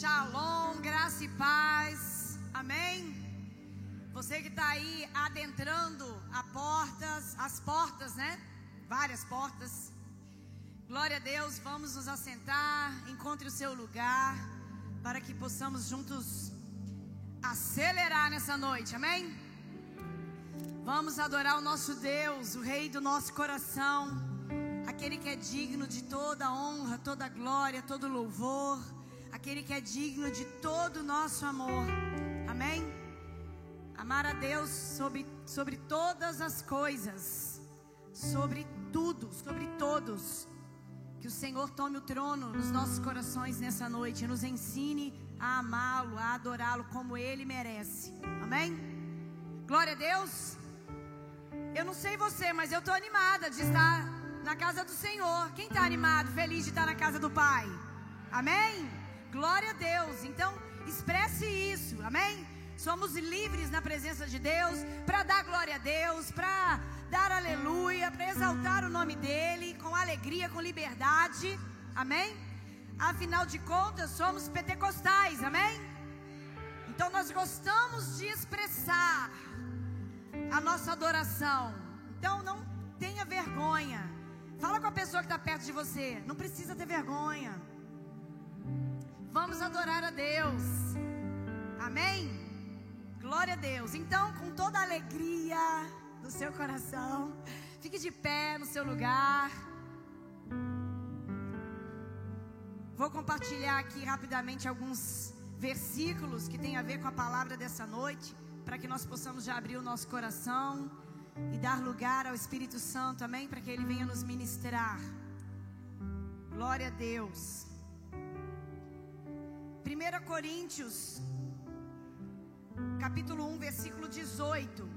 Shalom, graça e paz. Amém. Você que está aí adentrando a portas, as portas, né? Várias portas. Glória a Deus. Vamos nos assentar. Encontre o seu lugar para que possamos juntos acelerar nessa noite. Amém. Vamos adorar o nosso Deus, o Rei do nosso coração, aquele que é digno de toda honra, toda glória, todo louvor aquele que é digno de todo o nosso amor. Amém? Amar a Deus sobre, sobre todas as coisas, sobre tudo, sobre todos. Que o Senhor tome o trono nos nossos corações nessa noite e nos ensine a amá-lo, a adorá-lo como ele merece. Amém? Glória a Deus. Eu não sei você, mas eu estou animada de estar na casa do Senhor. Quem está animado, feliz de estar na casa do Pai? Amém? Glória a Deus. Então, expresse isso. Amém? Somos livres na presença de Deus para dar glória a Deus, para dar aleluia, para exaltar o nome dele com alegria, com liberdade. Amém? Afinal de contas, somos pentecostais. Amém? Então nós gostamos de expressar a nossa adoração. Então não tenha vergonha. Fala com a pessoa que está perto de você. Não precisa ter vergonha. Vamos adorar a Deus. Amém? Glória a Deus. Então, com toda a alegria do seu coração, fique de pé no seu lugar. Vou compartilhar aqui rapidamente alguns versículos que tem a ver com a palavra dessa noite, para que nós possamos já abrir o nosso coração e dar lugar ao Espírito Santo, amém? Para que ele venha nos ministrar. Glória a Deus. 1 Coríntios, capítulo 1, versículo 18.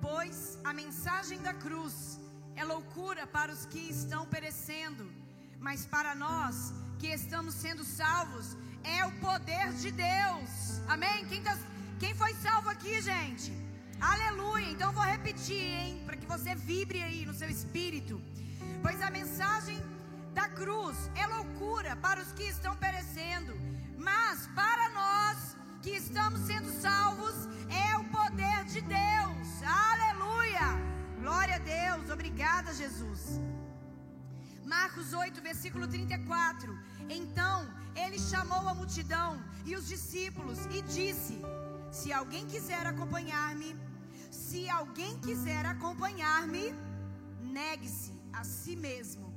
Pois a mensagem da cruz é loucura para os que estão perecendo, mas para nós que estamos sendo salvos é o poder de Deus. Amém? Quem, tá, quem foi salvo aqui, gente? Aleluia. Então vou repetir, hein, para que você vibre aí no seu espírito. Pois a mensagem da cruz é loucura para os que estão perecendo, mas para nós que estamos sendo salvos é o poder de Deus. Aleluia! Glória a Deus. Obrigada, Jesus. Marcos 8, versículo 34. Então ele chamou a multidão e os discípulos e disse: Se alguém quiser acompanhar-me, se alguém quiser acompanhar-me, negue-se a si mesmo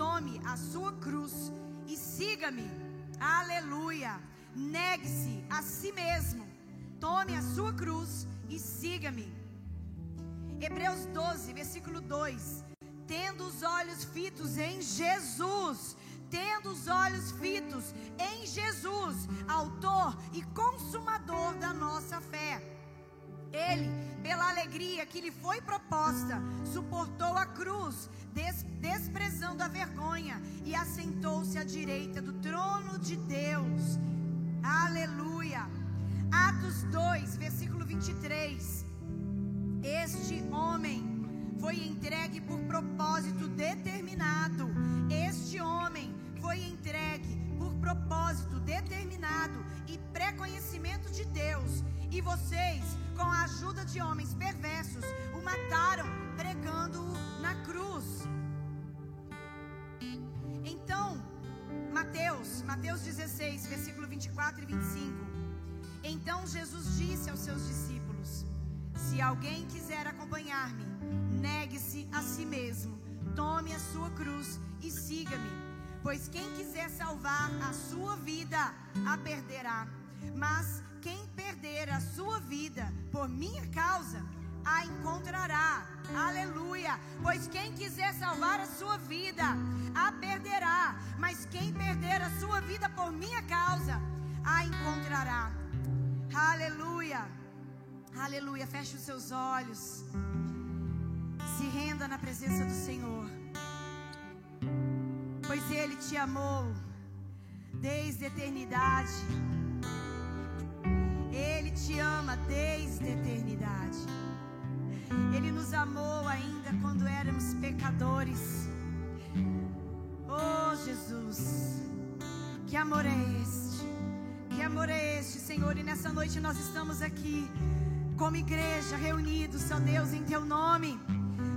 tome a sua cruz e siga-me. Aleluia. Negue-se a si mesmo. Tome a sua cruz e siga-me. Hebreus 12, versículo 2. Tendo os olhos fitos em Jesus, tendo os olhos fitos em Jesus, autor e consumador da nossa fé. Ele, pela alegria que lhe foi proposta, suportou a cruz, des desprezando a vergonha, e assentou-se à direita do trono de Deus. Aleluia. Atos 2, versículo 23. Este homem foi entregue por propósito determinado. Este homem foi entregue por propósito determinado e pré-conhecimento de Deus. E vocês, com a ajuda de homens perversos, o mataram pregando-o na cruz. Então, Mateus, Mateus 16, versículo 24 e 25. Então Jesus disse aos seus discípulos: Se alguém quiser acompanhar-me, negue-se a si mesmo, tome a sua cruz e siga-me. Pois quem quiser salvar a sua vida, a perderá. Mas quem perder a sua vida por minha causa, a encontrará. Aleluia. Pois quem quiser salvar a sua vida, a perderá. Mas quem perder a sua vida por minha causa, a encontrará. Aleluia. Aleluia. Feche os seus olhos. Se renda na presença do Senhor. Pois Ele te amou desde a eternidade. Ele te ama desde a eternidade. Ele nos amou ainda quando éramos pecadores. Oh Jesus, que amor é esse? este, Senhor, e nessa noite nós estamos aqui como igreja reunidos, ó Deus, em Teu nome,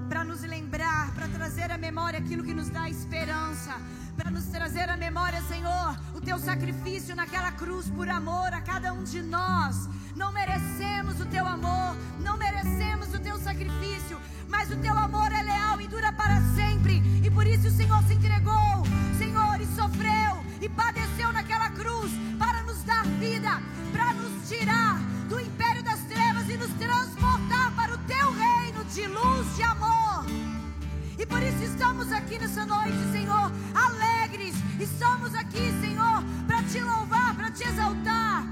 para nos lembrar, para trazer à memória aquilo que nos dá esperança, para nos trazer à memória, Senhor, Teu sacrifício naquela cruz por amor a cada um de nós. Não merecemos o Teu amor, não merecemos o Teu sacrifício, mas o Teu amor é leal e dura para sempre, e por isso o Senhor se entregou, Senhor, e sofreu e padeceu naquela cruz para nos dar vida, para nos tirar do império das trevas e nos transportar para o teu reino de luz, de amor. E por isso estamos aqui nessa noite, Senhor, alegres. Estamos aqui, Senhor, te louvar, para te exaltar,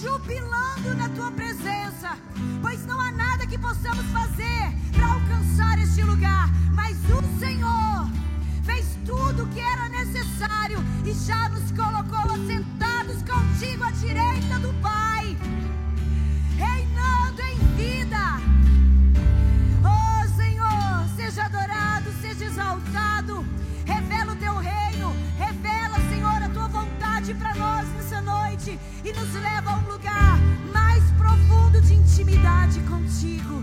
jubilando na tua presença. Pois não há nada que possamos fazer para alcançar este lugar, mas o Senhor fez tudo o que era necessário e já nos colocou assentados contigo à direita do Pai, e nos leva a um lugar mais profundo de intimidade contigo.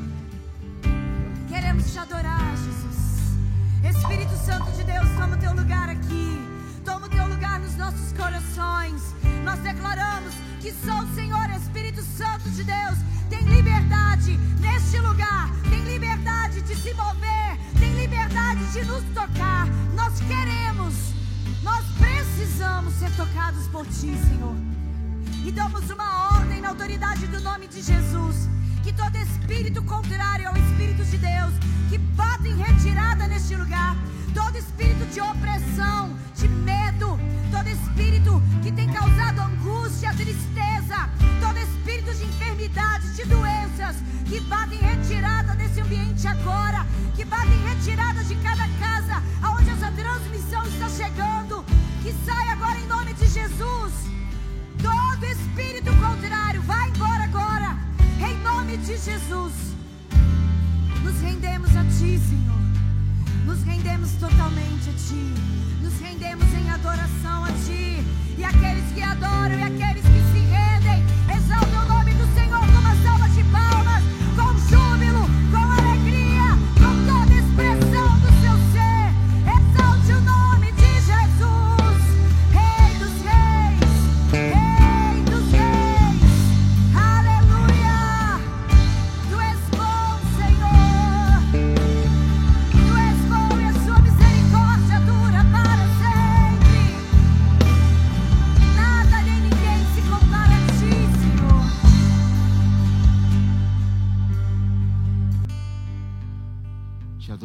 Queremos te adorar, Jesus. Espírito Santo de Deus, toma o teu lugar aqui. Toma o teu lugar nos nossos corações. Nós declaramos que só o Senhor, Espírito Santo de Deus, tem liberdade neste lugar, tem liberdade de se mover, tem liberdade de nos tocar. Nós queremos, nós precisamos ser tocados por Ti, Senhor. E damos uma ordem na autoridade do nome de Jesus que todo espírito contrário ao Espírito de Deus, que bata em retirada neste lugar, todo espírito de opressão, de medo, todo espírito que tem causado angústia, tristeza, todo espírito de enfermidade, de doenças, que bata em retirada desse ambiente agora, que bata em retirada de cada casa aonde essa transmissão está chegando, que sai agora em nome de Jesus. Todo espírito contrário, vai embora agora em nome de Jesus, nos rendemos a Ti, Senhor. Nos rendemos totalmente a Ti. Nos rendemos em adoração a Ti. E aqueles que adoram e aqueles que se rendem, exaltem o nome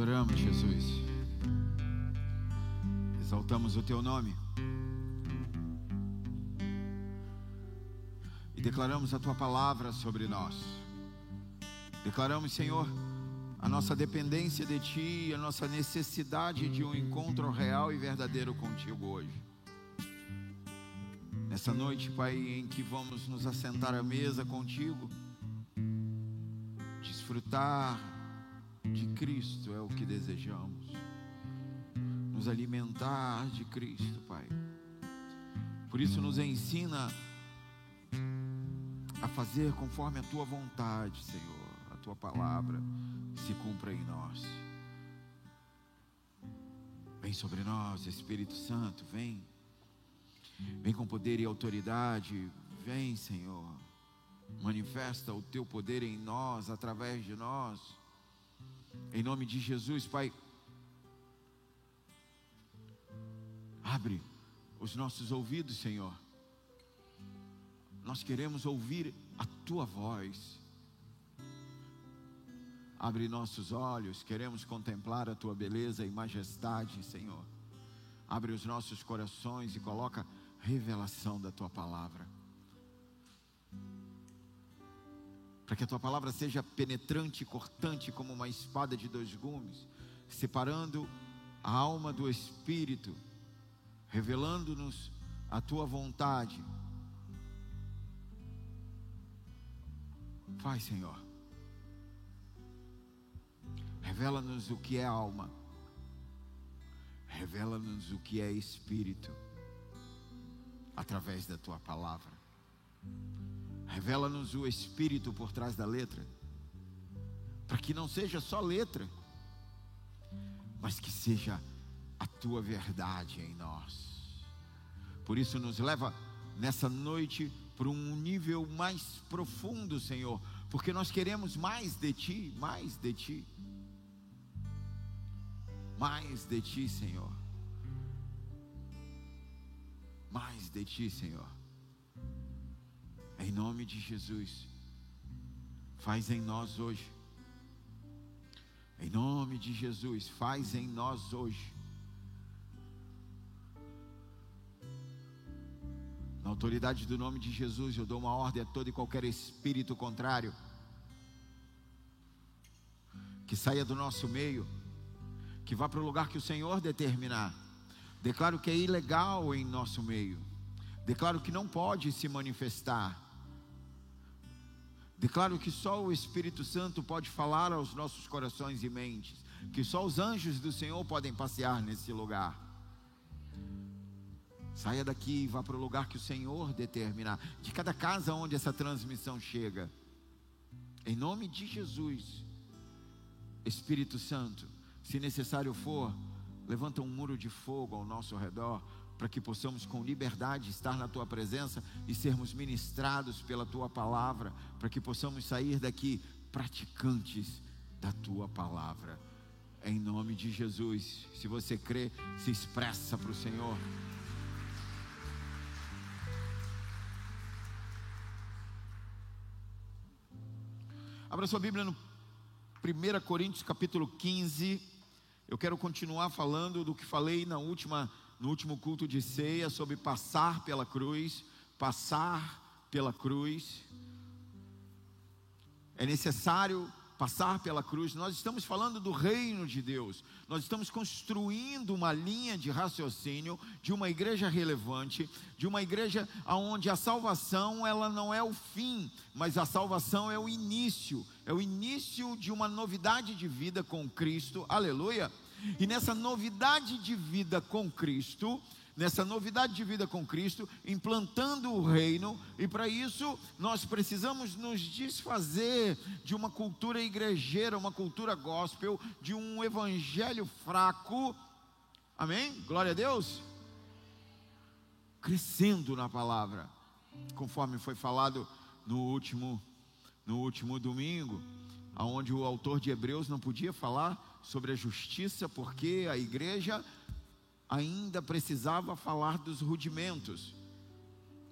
adoramos, Jesus. Exaltamos o teu nome. E declaramos a tua palavra sobre nós. Declaramos, Senhor, a nossa dependência de ti, a nossa necessidade de um encontro real e verdadeiro contigo hoje. Nessa noite, Pai, em que vamos nos assentar à mesa contigo, desfrutar de Cristo é o que desejamos. Nos alimentar de Cristo, Pai. Por isso, nos ensina a fazer conforme a tua vontade, Senhor. A tua palavra se cumpra em nós. Vem sobre nós, Espírito Santo, vem. Vem com poder e autoridade. Vem, Senhor. Manifesta o teu poder em nós, através de nós. Em nome de Jesus, Pai. Abre os nossos ouvidos, Senhor. Nós queremos ouvir a tua voz. Abre nossos olhos, queremos contemplar a tua beleza e majestade, Senhor. Abre os nossos corações e coloca revelação da tua palavra. Para que a tua palavra seja penetrante e cortante como uma espada de dois gumes, separando a alma do espírito, revelando-nos a tua vontade. Faz, Senhor. Revela-nos o que é alma. Revela-nos o que é espírito. Através da tua palavra. Revela-nos o Espírito por trás da letra, para que não seja só letra, mas que seja a tua verdade em nós. Por isso, nos leva nessa noite para um nível mais profundo, Senhor, porque nós queremos mais de Ti, mais de Ti, mais de Ti, Senhor, mais de Ti, Senhor. Em nome de Jesus, faz em nós hoje. Em nome de Jesus, faz em nós hoje Na autoridade do nome de Jesus, eu dou uma ordem a todo e qualquer espírito contrário que saia do nosso meio, que vá para o lugar que o Senhor determinar. Declaro que é ilegal em nosso meio. Declaro que não pode se manifestar. Declaro que só o Espírito Santo pode falar aos nossos corações e mentes, que só os anjos do Senhor podem passear nesse lugar. Saia daqui e vá para o lugar que o Senhor determinar. De cada casa onde essa transmissão chega. Em nome de Jesus. Espírito Santo, se necessário for, levanta um muro de fogo ao nosso redor, para que possamos com liberdade estar na tua presença e sermos ministrados pela tua palavra, para que possamos sair daqui praticantes da tua palavra. Em nome de Jesus. Se você crê, se expressa para o Senhor. Abra sua Bíblia no 1 Coríntios capítulo 15. Eu quero continuar falando do que falei na última, no último culto de ceia sobre passar pela cruz, passar pela cruz. É necessário passar pela cruz, nós estamos falando do reino de Deus, nós estamos construindo uma linha de raciocínio de uma igreja relevante, de uma igreja onde a salvação ela não é o fim, mas a salvação é o início, é o início de uma novidade de vida com Cristo, aleluia. E nessa novidade de vida com Cristo, nessa novidade de vida com Cristo, implantando o reino, e para isso nós precisamos nos desfazer de uma cultura igrejeira, uma cultura gospel, de um evangelho fraco. Amém? Glória a Deus. Crescendo na palavra, conforme foi falado no último no último domingo, aonde o autor de Hebreus não podia falar sobre a justiça porque a igreja ainda precisava falar dos rudimentos.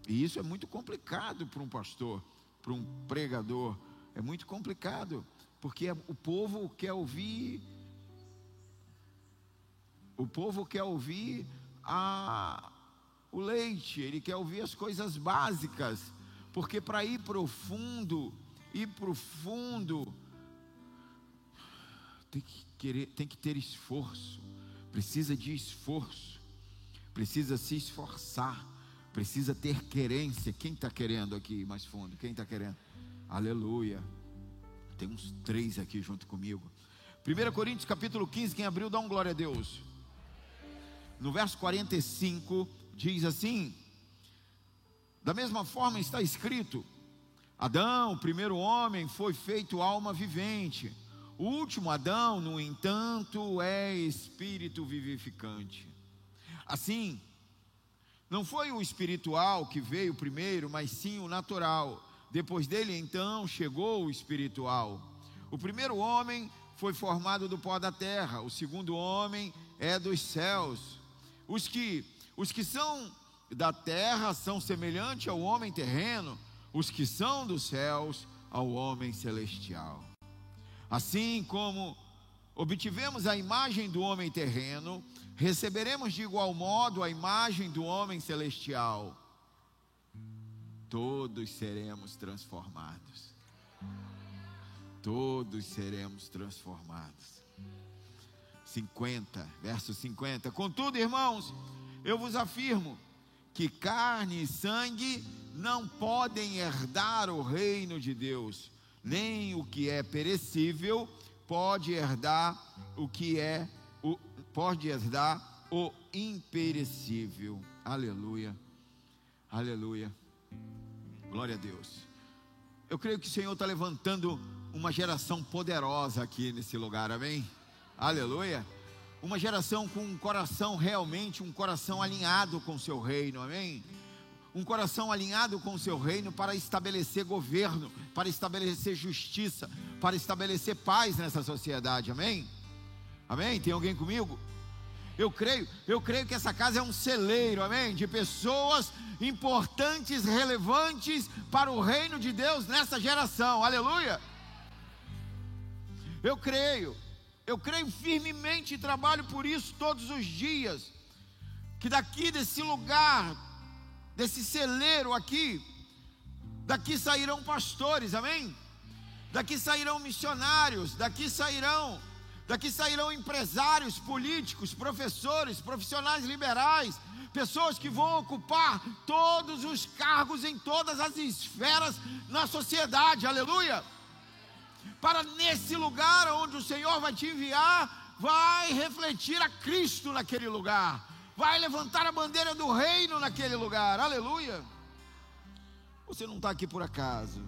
E isso é muito complicado para um pastor, para um pregador. É muito complicado, porque o povo quer ouvir. O povo quer ouvir a, o leite, ele quer ouvir as coisas básicas, porque para ir profundo, ir profundo, tem que, querer, tem que ter esforço precisa de esforço, precisa se esforçar, precisa ter querência. Quem está querendo aqui mais fundo? Quem está querendo? Aleluia. Tem uns três aqui junto comigo. 1 Coríntios capítulo 15, quem abriu, dá um glória a Deus. No verso 45, diz assim: Da mesma forma está escrito: Adão, o primeiro homem, foi feito alma vivente. O último Adão, no entanto, é espírito vivificante. Assim, não foi o espiritual que veio primeiro, mas sim o natural. Depois dele, então, chegou o espiritual. O primeiro homem foi formado do pó da terra, o segundo homem é dos céus. Os que, os que são da terra são semelhantes ao homem terreno, os que são dos céus ao homem celestial. Assim como obtivemos a imagem do homem terreno, receberemos de igual modo a imagem do homem celestial. Todos seremos transformados. Todos seremos transformados. 50, verso 50. Contudo, irmãos, eu vos afirmo que carne e sangue não podem herdar o reino de Deus nem o que é perecível pode herdar o que é o pode herdar o imperecível. Aleluia. Aleluia. Glória a Deus. Eu creio que o Senhor está levantando uma geração poderosa aqui nesse lugar, amém? Aleluia. Uma geração com um coração realmente, um coração alinhado com o seu reino, amém? Um coração alinhado com o seu reino para estabelecer governo, para estabelecer justiça, para estabelecer paz nessa sociedade, amém? Amém? Tem alguém comigo? Eu creio, eu creio que essa casa é um celeiro, amém? De pessoas importantes, relevantes para o reino de Deus nessa geração, aleluia. Eu creio, eu creio firmemente e trabalho por isso todos os dias. Que daqui desse lugar, desse celeiro aqui, daqui sairão pastores, amém? Daqui sairão missionários, daqui sairão Daqui sairão empresários, políticos, professores, profissionais liberais, pessoas que vão ocupar todos os cargos em todas as esferas na sociedade, aleluia. Para nesse lugar onde o Senhor vai te enviar, vai refletir a Cristo naquele lugar, vai levantar a bandeira do reino naquele lugar, aleluia. Você não está aqui por acaso.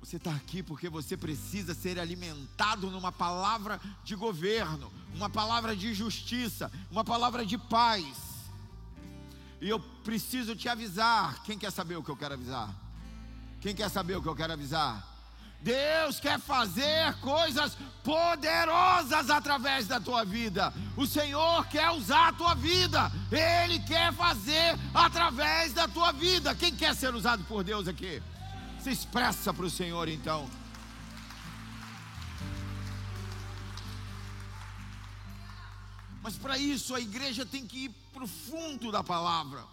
Você está aqui porque você precisa ser alimentado numa palavra de governo, uma palavra de justiça, uma palavra de paz. E eu preciso te avisar. Quem quer saber o que eu quero avisar? Quem quer saber o que eu quero avisar? Deus quer fazer coisas poderosas através da tua vida. O Senhor quer usar a tua vida. Ele quer fazer através da tua vida. Quem quer ser usado por Deus aqui? Se expressa para o Senhor então. Mas para isso a igreja tem que ir para o fundo da palavra.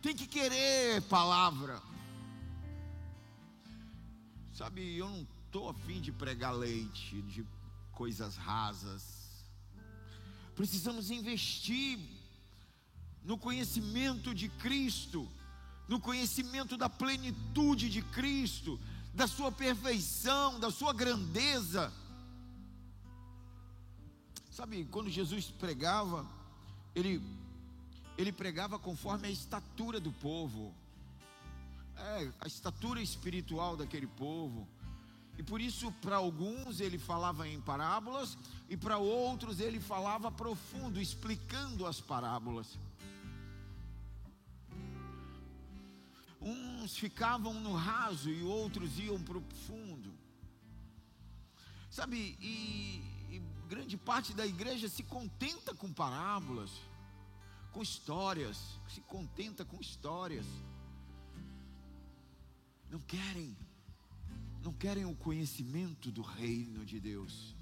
Tem que querer palavra. Sabe, eu não estou afim de pregar leite, de coisas rasas. Precisamos investir no conhecimento de Cristo no conhecimento da plenitude de Cristo, da sua perfeição, da sua grandeza. Sabe, quando Jesus pregava, ele, ele pregava conforme a estatura do povo, é, a estatura espiritual daquele povo. E por isso, para alguns ele falava em parábolas, e para outros ele falava profundo, explicando as parábolas. Uns ficavam no raso e outros iam para o fundo. Sabe, e, e grande parte da igreja se contenta com parábolas, com histórias, se contenta com histórias. Não querem, não querem o conhecimento do reino de Deus,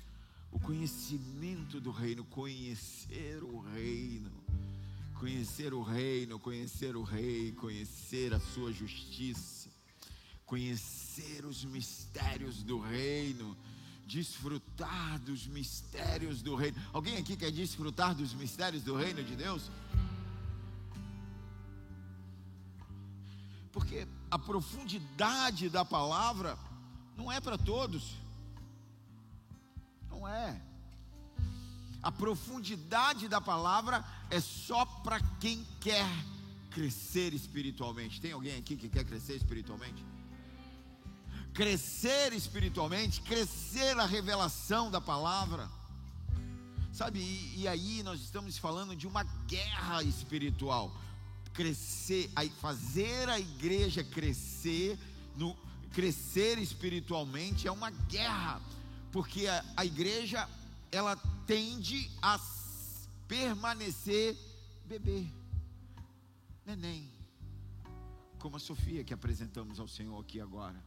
o conhecimento do reino, conhecer o reino Conhecer o reino, conhecer o rei, conhecer a sua justiça, conhecer os mistérios do reino, desfrutar dos mistérios do reino. Alguém aqui quer desfrutar dos mistérios do reino de Deus? Porque a profundidade da palavra não é para todos. Não é. A profundidade da palavra é só para quem quer crescer espiritualmente. Tem alguém aqui que quer crescer espiritualmente? Crescer espiritualmente, crescer a revelação da palavra. Sabe, e, e aí nós estamos falando de uma guerra espiritual. Crescer, fazer a igreja crescer, no, crescer espiritualmente é uma guerra, porque a, a igreja ela tende a permanecer bebê, neném, como a Sofia que apresentamos ao Senhor aqui agora.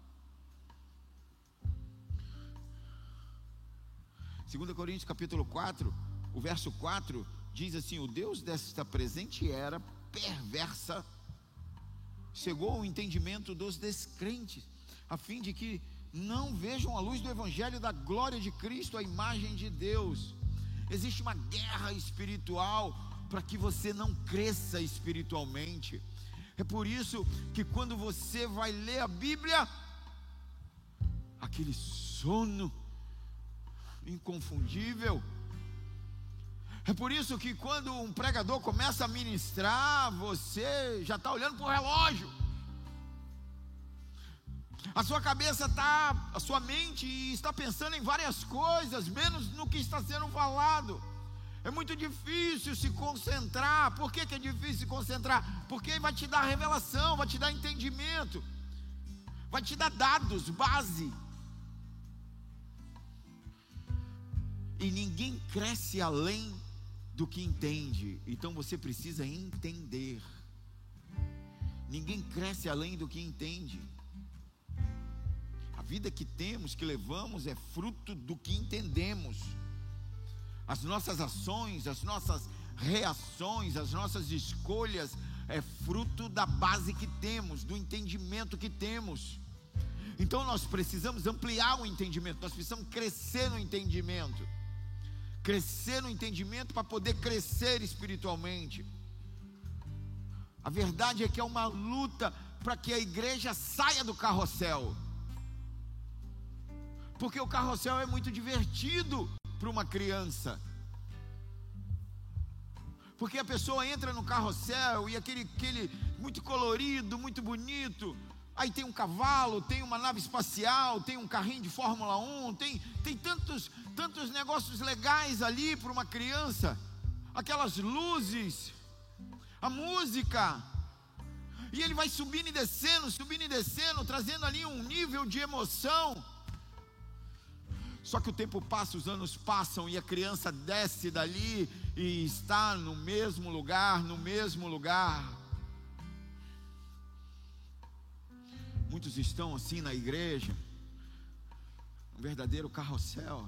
2 Coríntios capítulo 4, o verso 4 diz assim: O Deus desta presente era perversa, chegou o entendimento dos descrentes, a fim de que não vejam a luz do Evangelho da glória de Cristo, a imagem de Deus. Existe uma guerra espiritual para que você não cresça espiritualmente. É por isso que quando você vai ler a Bíblia, aquele sono inconfundível. É por isso que quando um pregador começa a ministrar, você já está olhando para o relógio. A sua cabeça está, a sua mente está pensando em várias coisas, menos no que está sendo falado. É muito difícil se concentrar. Por que, que é difícil se concentrar? Porque vai te dar revelação, vai te dar entendimento, vai te dar dados, base. E ninguém cresce além do que entende. Então você precisa entender. Ninguém cresce além do que entende. A vida que temos, que levamos, é fruto do que entendemos. As nossas ações, as nossas reações, as nossas escolhas é fruto da base que temos, do entendimento que temos. Então nós precisamos ampliar o entendimento, nós precisamos crescer no entendimento. Crescer no entendimento para poder crescer espiritualmente. A verdade é que é uma luta para que a igreja saia do carrossel. Porque o carrossel é muito divertido para uma criança. Porque a pessoa entra no carrossel e aquele, aquele muito colorido, muito bonito. Aí tem um cavalo, tem uma nave espacial, tem um carrinho de Fórmula 1, tem, tem tantos, tantos negócios legais ali para uma criança. Aquelas luzes, a música. E ele vai subindo e descendo, subindo e descendo, trazendo ali um nível de emoção. Só que o tempo passa, os anos passam e a criança desce dali e está no mesmo lugar, no mesmo lugar. Muitos estão assim na igreja, um verdadeiro carrossel.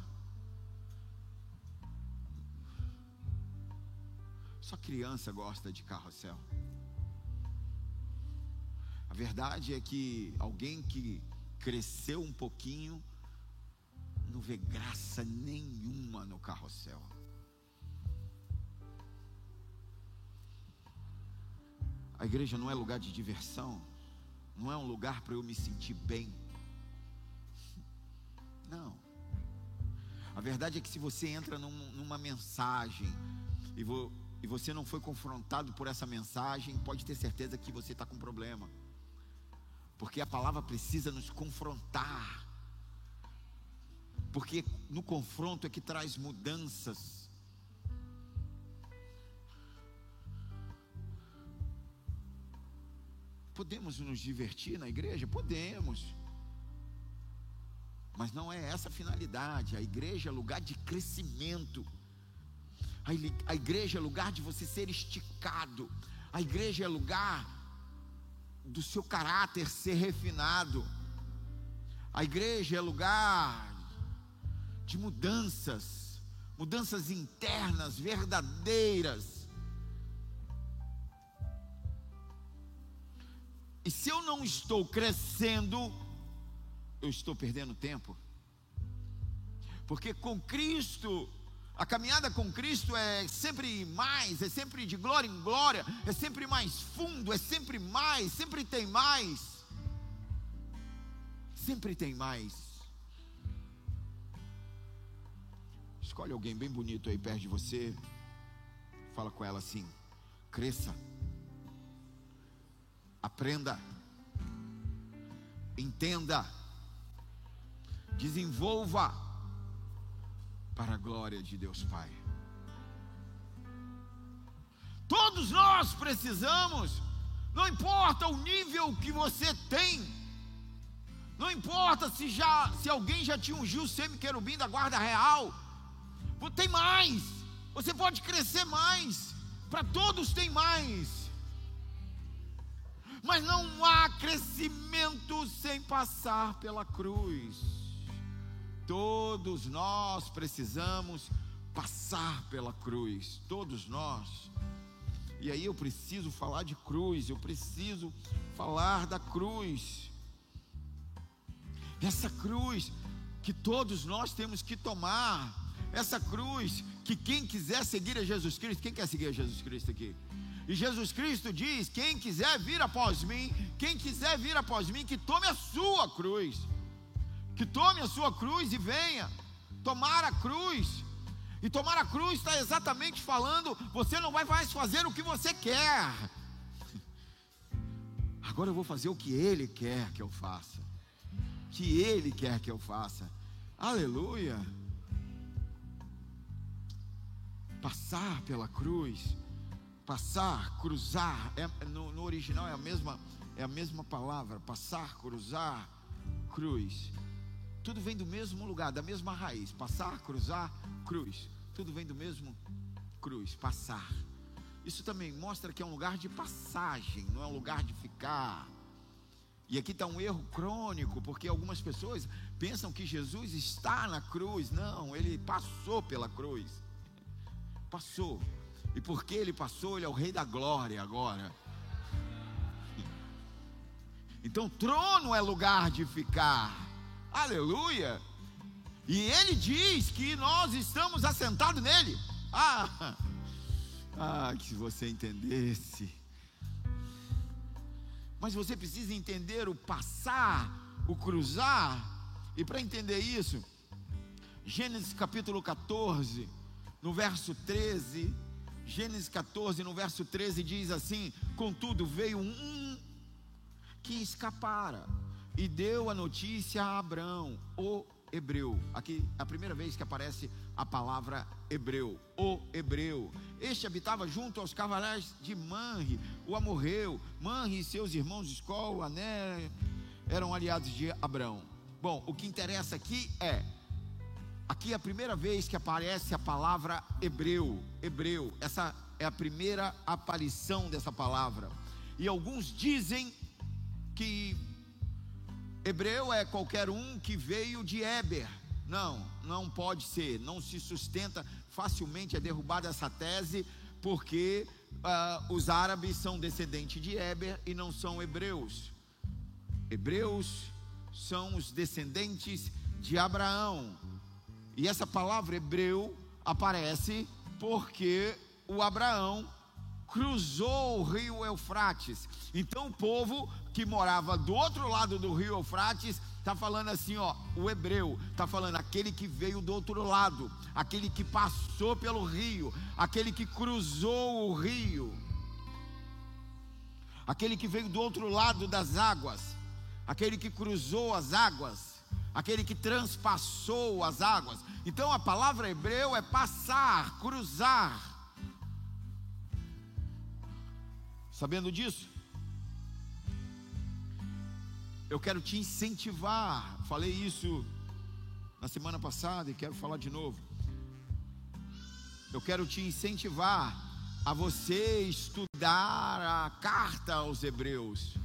Só criança gosta de carrossel. A verdade é que alguém que cresceu um pouquinho não vê graça nenhuma no carrossel. A igreja não é lugar de diversão, não é um lugar para eu me sentir bem. Não. A verdade é que se você entra num, numa mensagem e, vo, e você não foi confrontado por essa mensagem, pode ter certeza que você está com problema. Porque a palavra precisa nos confrontar porque no confronto é que traz mudanças. Podemos nos divertir na igreja? Podemos. Mas não é essa a finalidade. A igreja é lugar de crescimento. A igreja é lugar de você ser esticado. A igreja é lugar do seu caráter ser refinado. A igreja é lugar de mudanças, mudanças internas, verdadeiras. E se eu não estou crescendo, eu estou perdendo tempo. Porque com Cristo, a caminhada com Cristo é sempre mais, é sempre de glória em glória, é sempre mais fundo, é sempre mais, sempre tem mais. Sempre tem mais. Escolhe alguém bem bonito aí perto de você. Fala com ela assim: cresça, aprenda, entenda, desenvolva para a glória de Deus Pai. Todos nós precisamos, não importa o nível que você tem, não importa se já se alguém já te ungiu semi-querubim da guarda real, tem mais. Você pode crescer mais. Para todos tem mais. Mas não há crescimento sem passar pela cruz. Todos nós precisamos passar pela cruz. Todos nós. E aí eu preciso falar de cruz, eu preciso falar da cruz. Essa cruz que todos nós temos que tomar essa cruz que quem quiser seguir a Jesus Cristo, quem quer seguir a Jesus Cristo aqui? E Jesus Cristo diz: quem quiser vir após mim, quem quiser vir após mim, que tome a sua cruz, que tome a sua cruz e venha tomar a cruz. E tomar a cruz está exatamente falando: você não vai mais fazer o que você quer. Agora eu vou fazer o que Ele quer que eu faça. que Ele quer que eu faça. Aleluia. Passar pela cruz, passar, cruzar, é, no, no original é a mesma é a mesma palavra, passar, cruzar, cruz. Tudo vem do mesmo lugar, da mesma raiz. Passar, cruzar, cruz. Tudo vem do mesmo cruz, passar. Isso também mostra que é um lugar de passagem, não é um lugar de ficar. E aqui está um erro crônico, porque algumas pessoas pensam que Jesus está na cruz. Não, ele passou pela cruz. Passou. E porque ele passou, ele é o Rei da Glória agora. Então, trono é lugar de ficar. Aleluia. E ele diz que nós estamos assentados nele. Ah, ah, que você entendesse. Mas você precisa entender o passar, o cruzar. E para entender isso, Gênesis capítulo 14, no verso 13. Gênesis 14, no verso 13, diz assim: Contudo, veio um que escapara e deu a notícia a Abraão, o hebreu. Aqui é a primeira vez que aparece a palavra hebreu, o hebreu. Este habitava junto aos cavaleiros de Manre, o amorreu. Manre e seus irmãos Escol, Ané, eram aliados de Abraão. Bom, o que interessa aqui é aqui é a primeira vez que aparece a palavra hebreu, hebreu. Essa é a primeira aparição dessa palavra. E alguns dizem que Hebreu é qualquer um que veio de Eber. Não, não pode ser, não se sustenta facilmente, é derrubada essa tese, porque uh, os árabes são descendentes de Eber e não são hebreus. Hebreus são os descendentes de Abraão. E essa palavra hebreu aparece porque o Abraão cruzou o rio Eufrates. Então o povo que morava do outro lado do rio Eufrates está falando assim, ó, o hebreu está falando aquele que veio do outro lado, aquele que passou pelo rio, aquele que cruzou o rio, aquele que veio do outro lado das águas, aquele que cruzou as águas, aquele que transpassou as águas. Então a palavra hebreu é passar, cruzar. Sabendo disso, eu quero te incentivar. Falei isso na semana passada e quero falar de novo. Eu quero te incentivar a você estudar a carta aos Hebreus.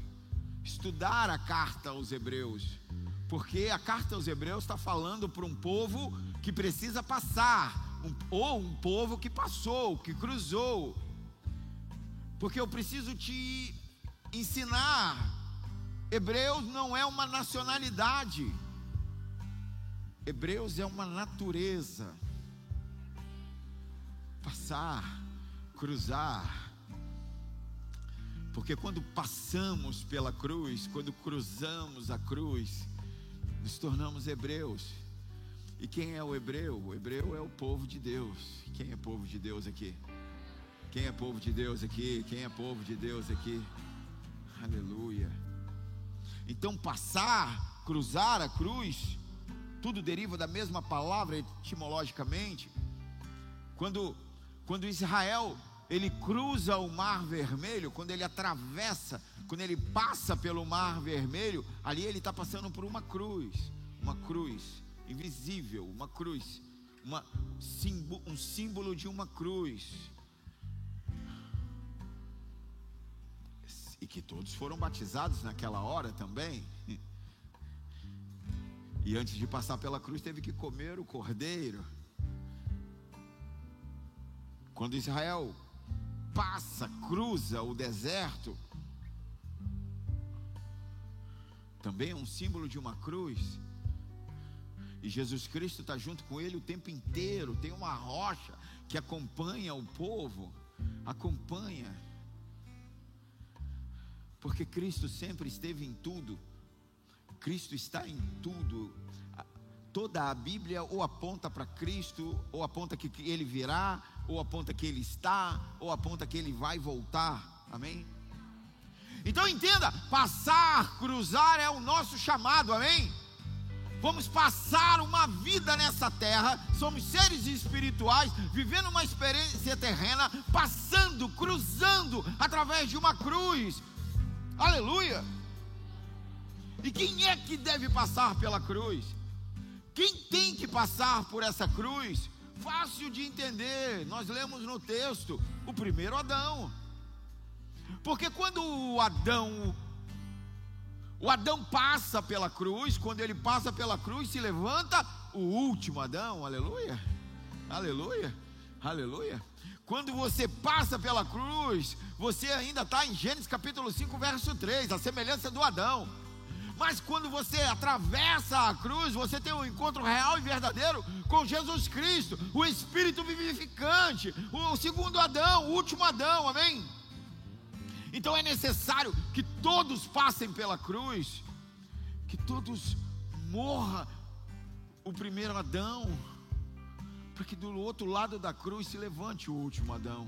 Estudar a carta aos Hebreus. Porque a carta aos Hebreus está falando para um povo que precisa passar, um, ou um povo que passou, que cruzou, porque eu preciso te ensinar. Hebreus não é uma nacionalidade, Hebreus é uma natureza. Passar, cruzar. Porque quando passamos pela cruz, quando cruzamos a cruz, nos tornamos hebreus. E quem é o hebreu? O hebreu é o povo de Deus. Quem é povo de Deus aqui? Quem é povo de Deus aqui? Quem é povo de Deus aqui? Aleluia. Então, passar, cruzar a cruz, tudo deriva da mesma palavra etimologicamente. Quando, quando Israel ele cruza o Mar Vermelho, quando ele atravessa, quando ele passa pelo Mar Vermelho, ali ele está passando por uma cruz, uma cruz invisível, uma cruz, uma, um símbolo de uma cruz. e que todos foram batizados naquela hora também. E antes de passar pela cruz, teve que comer o cordeiro. Quando Israel passa, cruza o deserto, também é um símbolo de uma cruz. E Jesus Cristo está junto com ele o tempo inteiro. Tem uma rocha que acompanha o povo, acompanha. Porque Cristo sempre esteve em tudo. Cristo está em tudo. Toda a Bíblia ou aponta para Cristo, ou aponta que ele virá, ou aponta que ele está, ou aponta que ele vai voltar. Amém? Então entenda: passar, cruzar é o nosso chamado, amém? vamos passar uma vida nessa terra, somos seres espirituais, vivendo uma experiência terrena, passando, cruzando através de uma cruz. Aleluia! E quem é que deve passar pela cruz? Quem tem que passar por essa cruz? Fácil de entender, nós lemos no texto, o primeiro Adão. Porque quando o Adão o Adão passa pela cruz, quando ele passa pela cruz, se levanta o último Adão, aleluia, aleluia, aleluia. Quando você passa pela cruz, você ainda está em Gênesis capítulo 5, verso 3, a semelhança do Adão. Mas quando você atravessa a cruz, você tem um encontro real e verdadeiro com Jesus Cristo, o Espírito vivificante, o segundo Adão, o último Adão, amém? Então é necessário que todos passem pela cruz, que todos morra o primeiro Adão, para que do outro lado da cruz se levante o último Adão.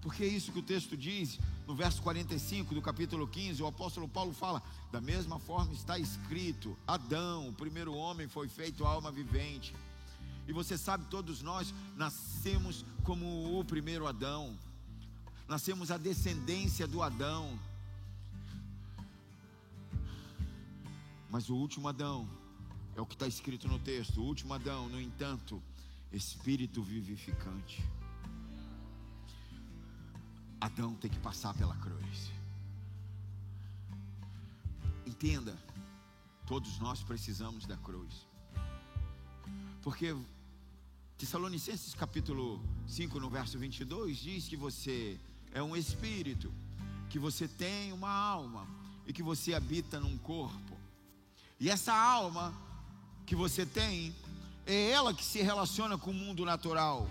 Porque é isso que o texto diz no verso 45 do capítulo 15, o apóstolo Paulo fala: da mesma forma está escrito: Adão, o primeiro homem, foi feito alma vivente. E você sabe, todos nós nascemos como o primeiro Adão nós temos a descendência do Adão. Mas o último Adão, é o que está escrito no texto: o último Adão, no entanto, espírito vivificante. Adão tem que passar pela cruz. Entenda, todos nós precisamos da cruz. Porque Tessalonicenses capítulo 5, no verso 22, diz que você é um espírito, que você tem uma alma e que você habita num corpo. E essa alma que você tem, é ela que se relaciona com o mundo natural.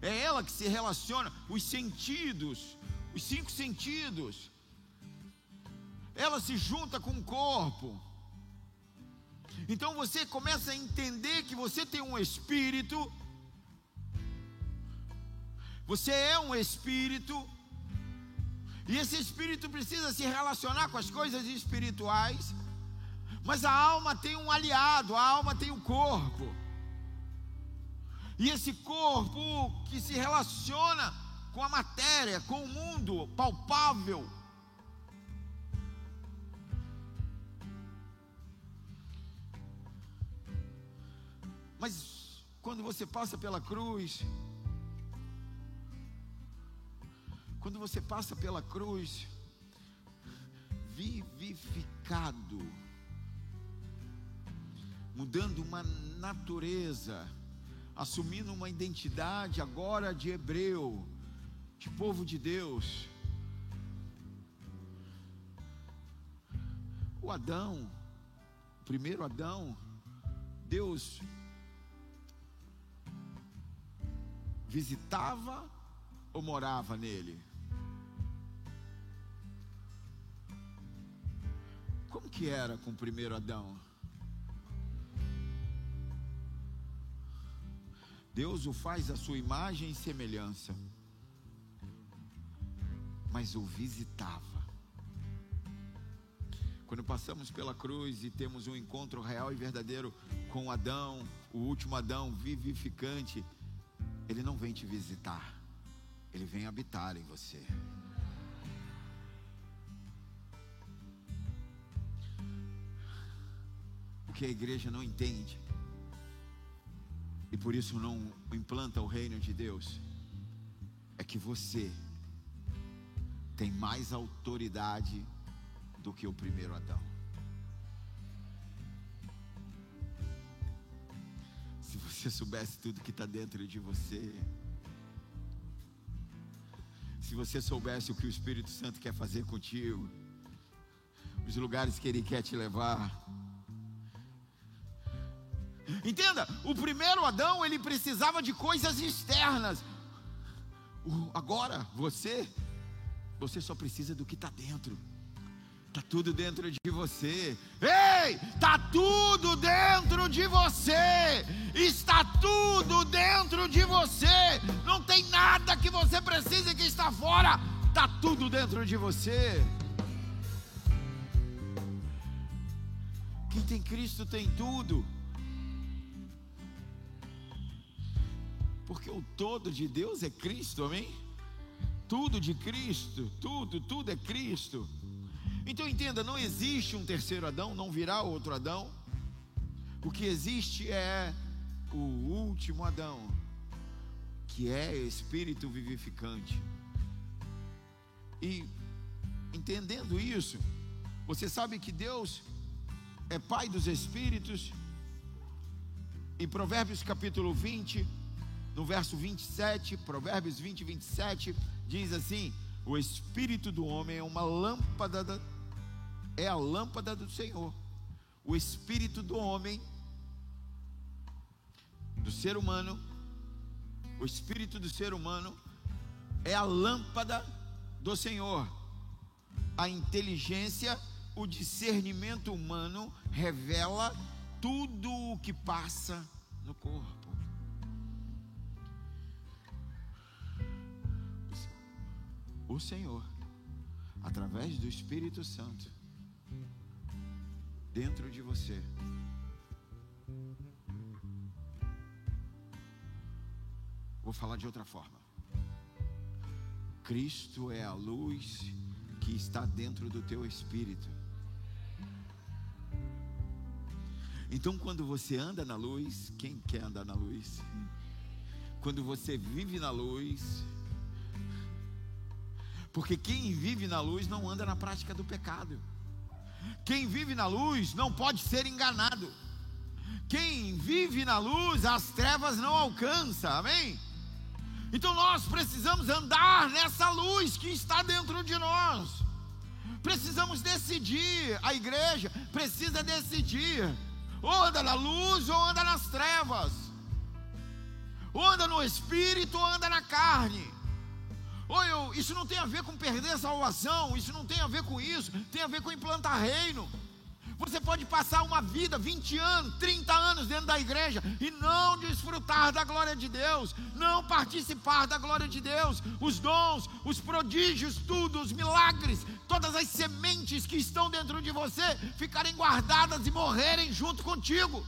É ela que se relaciona os sentidos, os cinco sentidos. Ela se junta com o corpo. Então você começa a entender que você tem um espírito você é um espírito, e esse espírito precisa se relacionar com as coisas espirituais, mas a alma tem um aliado, a alma tem um corpo. E esse corpo que se relaciona com a matéria, com o mundo palpável. Mas quando você passa pela cruz, Quando você passa pela cruz, vivificado, mudando uma natureza, assumindo uma identidade agora de hebreu, de povo de Deus. O Adão, o primeiro Adão, Deus visitava ou morava nele? Como que era com o primeiro Adão? Deus o faz a sua imagem e semelhança, mas o visitava. Quando passamos pela cruz e temos um encontro real e verdadeiro com Adão, o último Adão vivificante, ele não vem te visitar, ele vem habitar em você. Que a igreja não entende e por isso não implanta o reino de Deus é que você tem mais autoridade do que o primeiro Adão. Se você soubesse tudo que está dentro de você, se você soubesse o que o Espírito Santo quer fazer contigo, os lugares que Ele quer te levar, Entenda, o primeiro Adão ele precisava de coisas externas. Agora você, você só precisa do que está dentro. Está tudo dentro de você. Ei, está tudo dentro de você. Está tudo dentro de você. Não tem nada que você precise que está fora. Está tudo dentro de você. Quem tem Cristo tem tudo. Todo de Deus é Cristo, amém? Tudo de Cristo, tudo, tudo é Cristo. Então entenda, não existe um terceiro Adão, não virá outro Adão. O que existe é o último Adão, que é espírito vivificante. E entendendo isso, você sabe que Deus é Pai dos Espíritos. E Provérbios capítulo 20, no verso 27, Provérbios 20, 27, diz assim: O Espírito do homem é uma lâmpada, da, é a lâmpada do Senhor. O Espírito do homem, do ser humano, o Espírito do ser humano é a lâmpada do Senhor. A inteligência, o discernimento humano revela tudo o que passa no corpo. O Senhor, através do Espírito Santo, dentro de você, vou falar de outra forma. Cristo é a luz que está dentro do teu espírito. Então, quando você anda na luz, quem quer andar na luz? Quando você vive na luz, porque quem vive na luz não anda na prática do pecado. Quem vive na luz não pode ser enganado. Quem vive na luz, as trevas não alcança. Amém? Então nós precisamos andar nessa luz que está dentro de nós. Precisamos decidir, a igreja precisa decidir, ou anda na luz ou anda nas trevas, ou anda no espírito ou anda na carne. Ou eu, isso não tem a ver com perder a salvação, isso não tem a ver com isso, tem a ver com implantar reino. Você pode passar uma vida, 20 anos, 30 anos dentro da igreja e não desfrutar da glória de Deus, não participar da glória de Deus, os dons, os prodígios, tudo, os milagres, todas as sementes que estão dentro de você ficarem guardadas e morrerem junto contigo.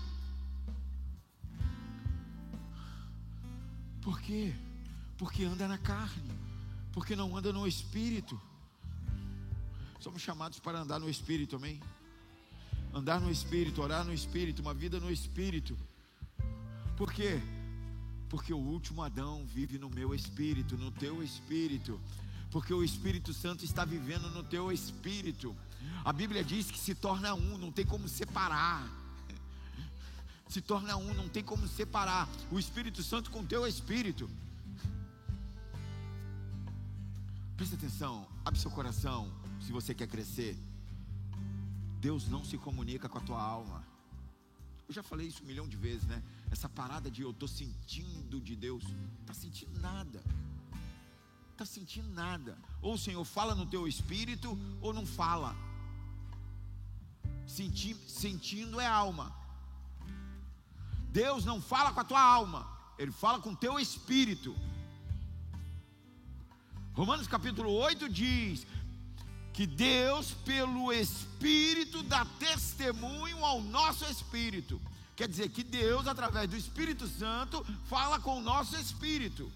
Por quê? Porque anda na carne, porque não anda no espírito. Somos chamados para andar no espírito, amém? andar no Espírito, orar no Espírito, uma vida no Espírito. Por quê? Porque o último Adão vive no meu espírito, no teu espírito. Porque o Espírito Santo está vivendo no teu espírito. A Bíblia diz que se torna um, não tem como separar. Se torna um, não tem como separar o Espírito Santo com o teu espírito. Presta atenção, abre seu coração, se você quer crescer. Deus não se comunica com a tua alma. Eu já falei isso um milhão de vezes, né? Essa parada de eu estou sentindo de Deus, está sentindo nada. Está sentindo nada. Ou o Senhor fala no teu espírito, ou não fala. Senti, sentindo é alma. Deus não fala com a tua alma, Ele fala com o teu espírito. Romanos capítulo 8 diz: que Deus, pelo Espírito, dá testemunho ao nosso espírito. Quer dizer que Deus, através do Espírito Santo, fala com o nosso espírito.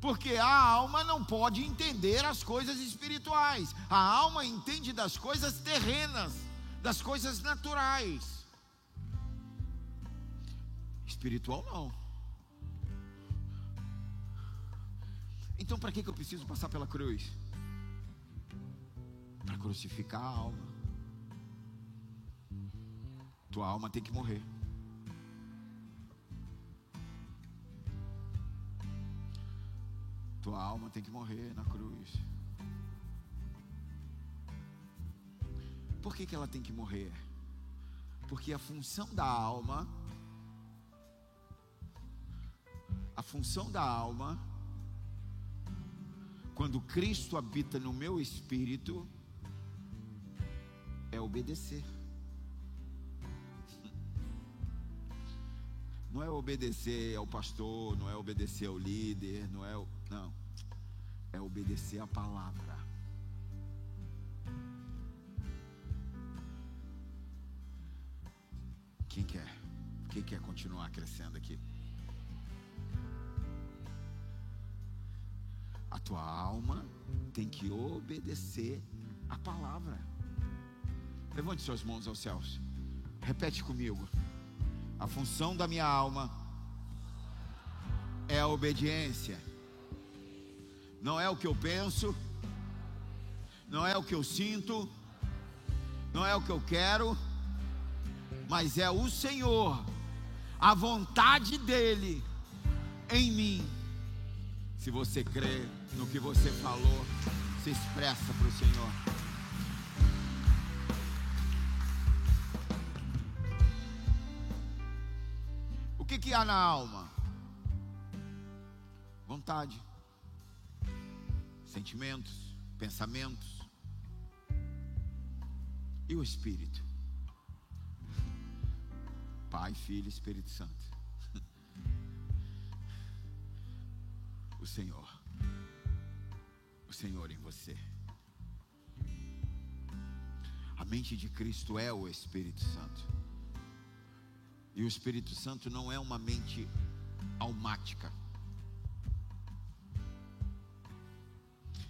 Porque a alma não pode entender as coisas espirituais. A alma entende das coisas terrenas, das coisas naturais. Espiritual não. Então, para que, que eu preciso passar pela cruz? para crucificar a alma. Tua alma tem que morrer. Tua alma tem que morrer na cruz. Por que, que ela tem que morrer? Porque a função da alma, a função da alma, quando Cristo habita no meu espírito, é obedecer. Não é obedecer ao pastor, não é obedecer ao líder, não é. Não. É obedecer a palavra. Quem quer? Quem quer continuar crescendo aqui? Tua alma tem que obedecer a palavra. Levante suas mãos aos céus. Repete comigo. A função da minha alma é a obediência. Não é o que eu penso, não é o que eu sinto, não é o que eu quero, mas é o Senhor, a vontade dEle em mim. Se você crê no que você falou, se expressa para o Senhor. O que, que há na alma? Vontade, sentimentos, pensamentos e o Espírito. Pai, Filho Espírito Santo. O Senhor. Senhor em você. A mente de Cristo é o Espírito Santo. E o Espírito Santo não é uma mente almática.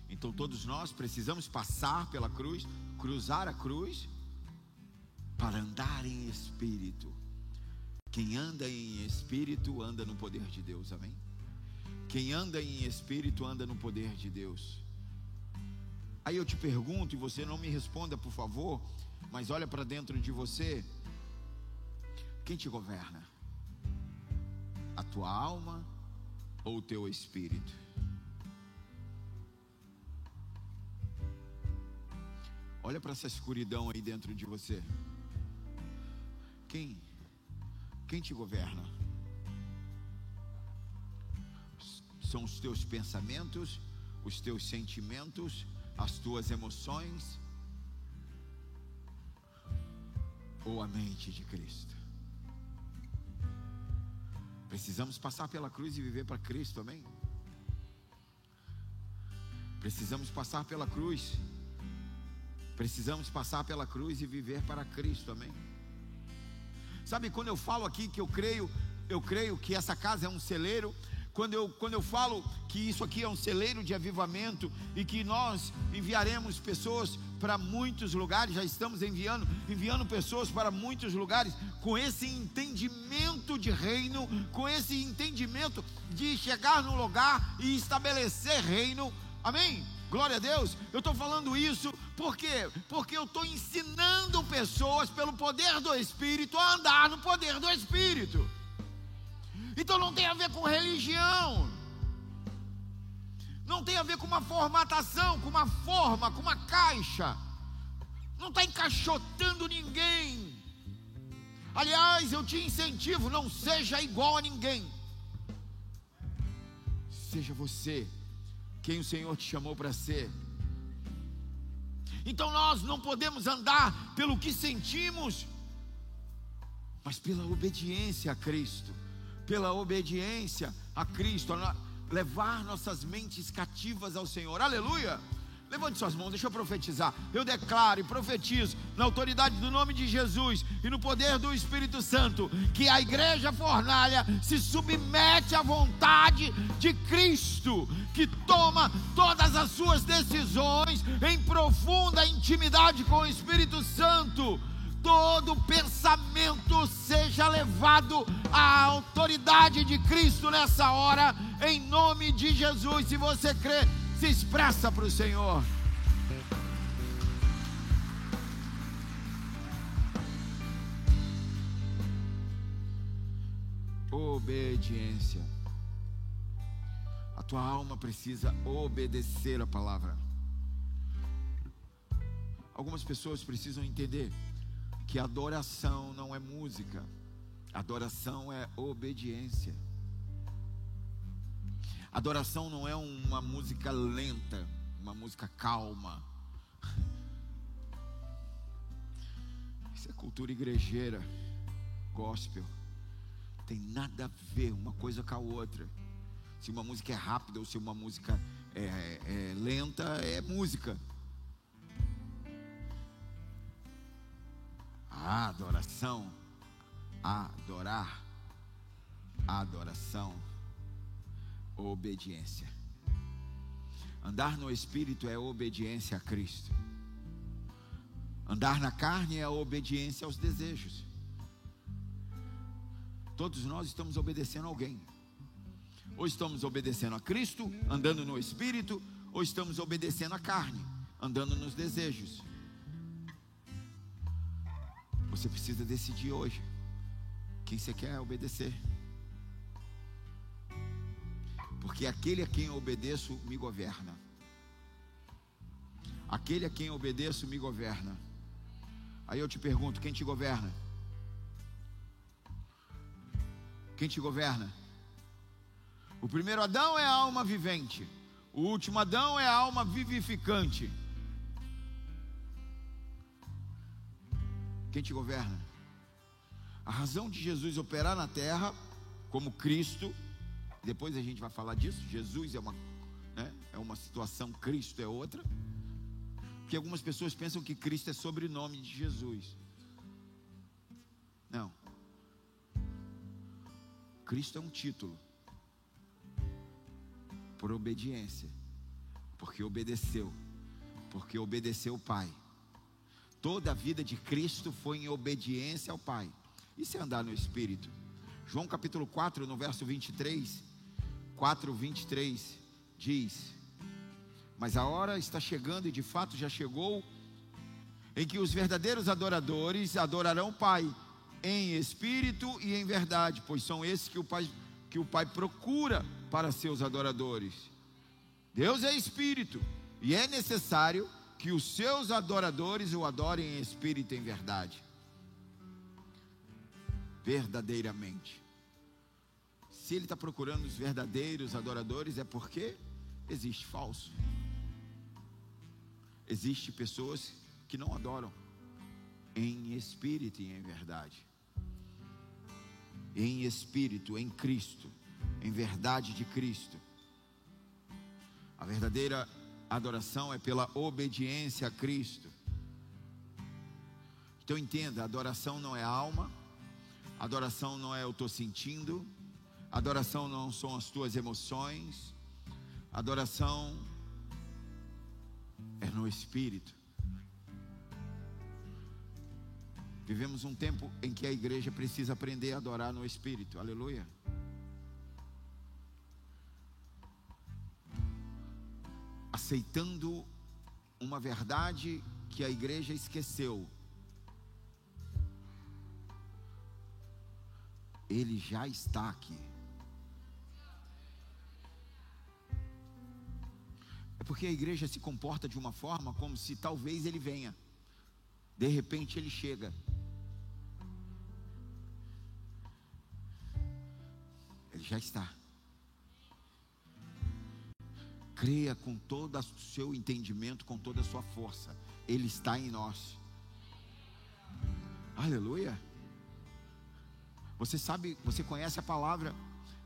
Então todos nós precisamos passar pela cruz, cruzar a cruz, para andar em espírito. Quem anda em espírito anda no poder de Deus, amém? Quem anda em espírito anda no poder de Deus. Aí eu te pergunto, e você não me responda, por favor, mas olha para dentro de você. Quem te governa? A tua alma ou o teu espírito? Olha para essa escuridão aí dentro de você. Quem? Quem te governa? São os teus pensamentos, os teus sentimentos, as tuas emoções ou a mente de Cristo? Precisamos passar pela cruz e viver para Cristo, amém? Precisamos passar pela cruz. Precisamos passar pela cruz e viver para Cristo, amém? Sabe, quando eu falo aqui que eu creio, eu creio que essa casa é um celeiro, quando eu, quando eu falo que isso aqui é um celeiro de avivamento e que nós enviaremos pessoas para muitos lugares, já estamos enviando, enviando pessoas para muitos lugares com esse entendimento de reino, com esse entendimento de chegar no lugar e estabelecer reino. Amém? Glória a Deus. Eu estou falando isso por quê? Porque eu estou ensinando pessoas pelo poder do Espírito a andar no poder do Espírito. Então não tem a ver com religião. Não tem a ver com uma formatação, com uma forma, com uma caixa. Não está encaixotando ninguém. Aliás, eu te incentivo, não seja igual a ninguém. Seja você quem o Senhor te chamou para ser. Então nós não podemos andar pelo que sentimos, mas pela obediência a Cristo, pela obediência a Cristo, a levar nossas mentes cativas ao Senhor. Aleluia! Levante suas mãos, deixa eu profetizar. Eu declaro e profetizo, na autoridade do nome de Jesus e no poder do Espírito Santo, que a igreja fornalha se submete à vontade de Cristo, que toma todas as suas decisões em profunda intimidade com o Espírito Santo. Todo pensamento seja levado à autoridade de Cristo nessa hora, em nome de Jesus. Se você crê, se expressa para o Senhor. Obediência. A tua alma precisa obedecer a palavra. Algumas pessoas precisam entender que adoração não é música, adoração é obediência. Adoração não é uma música lenta, uma música calma. Isso é cultura igrejeira, gospel. Tem nada a ver uma coisa com a outra. Se uma música é rápida ou se uma música é, é lenta, é música. Adoração adorar, adoração, obediência. Andar no Espírito é obediência a Cristo. Andar na carne é obediência aos desejos. Todos nós estamos obedecendo a alguém. Ou estamos obedecendo a Cristo, andando no Espírito, ou estamos obedecendo a carne, andando nos desejos. Você precisa decidir hoje quem você quer obedecer. Porque aquele a quem eu obedeço me governa. Aquele a quem eu obedeço me governa. Aí eu te pergunto: quem te governa? Quem te governa? O primeiro Adão é a alma vivente, o último Adão é a alma vivificante. Quem te governa? A razão de Jesus operar na terra como Cristo, depois a gente vai falar disso. Jesus é uma, né, é uma situação, Cristo é outra. Porque algumas pessoas pensam que Cristo é sobrenome de Jesus. Não. Cristo é um título por obediência, porque obedeceu, porque obedeceu o Pai. Toda a vida de Cristo foi em obediência ao Pai. Isso é andar no Espírito. João capítulo 4, no verso 23, 4, 23, diz: Mas a hora está chegando, e de fato já chegou, em que os verdadeiros adoradores adorarão o Pai em espírito e em verdade, pois são esses que o Pai, que o Pai procura para seus adoradores. Deus é espírito e é necessário que os seus adoradores o adorem em espírito e em verdade. Verdadeiramente. Se ele está procurando os verdadeiros adoradores, é porque existe falso. Existe pessoas que não adoram em espírito e em verdade em espírito, em Cristo, em verdade de Cristo. A verdadeira adoração é pela obediência a Cristo. Então entenda, adoração não é alma, adoração não é eu estou sentindo, adoração não são as tuas emoções, adoração é no Espírito. Vivemos um tempo em que a igreja precisa aprender a adorar no Espírito, aleluia. Aceitando uma verdade que a igreja esqueceu. Ele já está aqui. É porque a igreja se comporta de uma forma como se talvez ele venha. De repente ele chega. já está. Creia com todo o seu entendimento, com toda a sua força. Ele está em nós. Aleluia. Você sabe, você conhece a palavra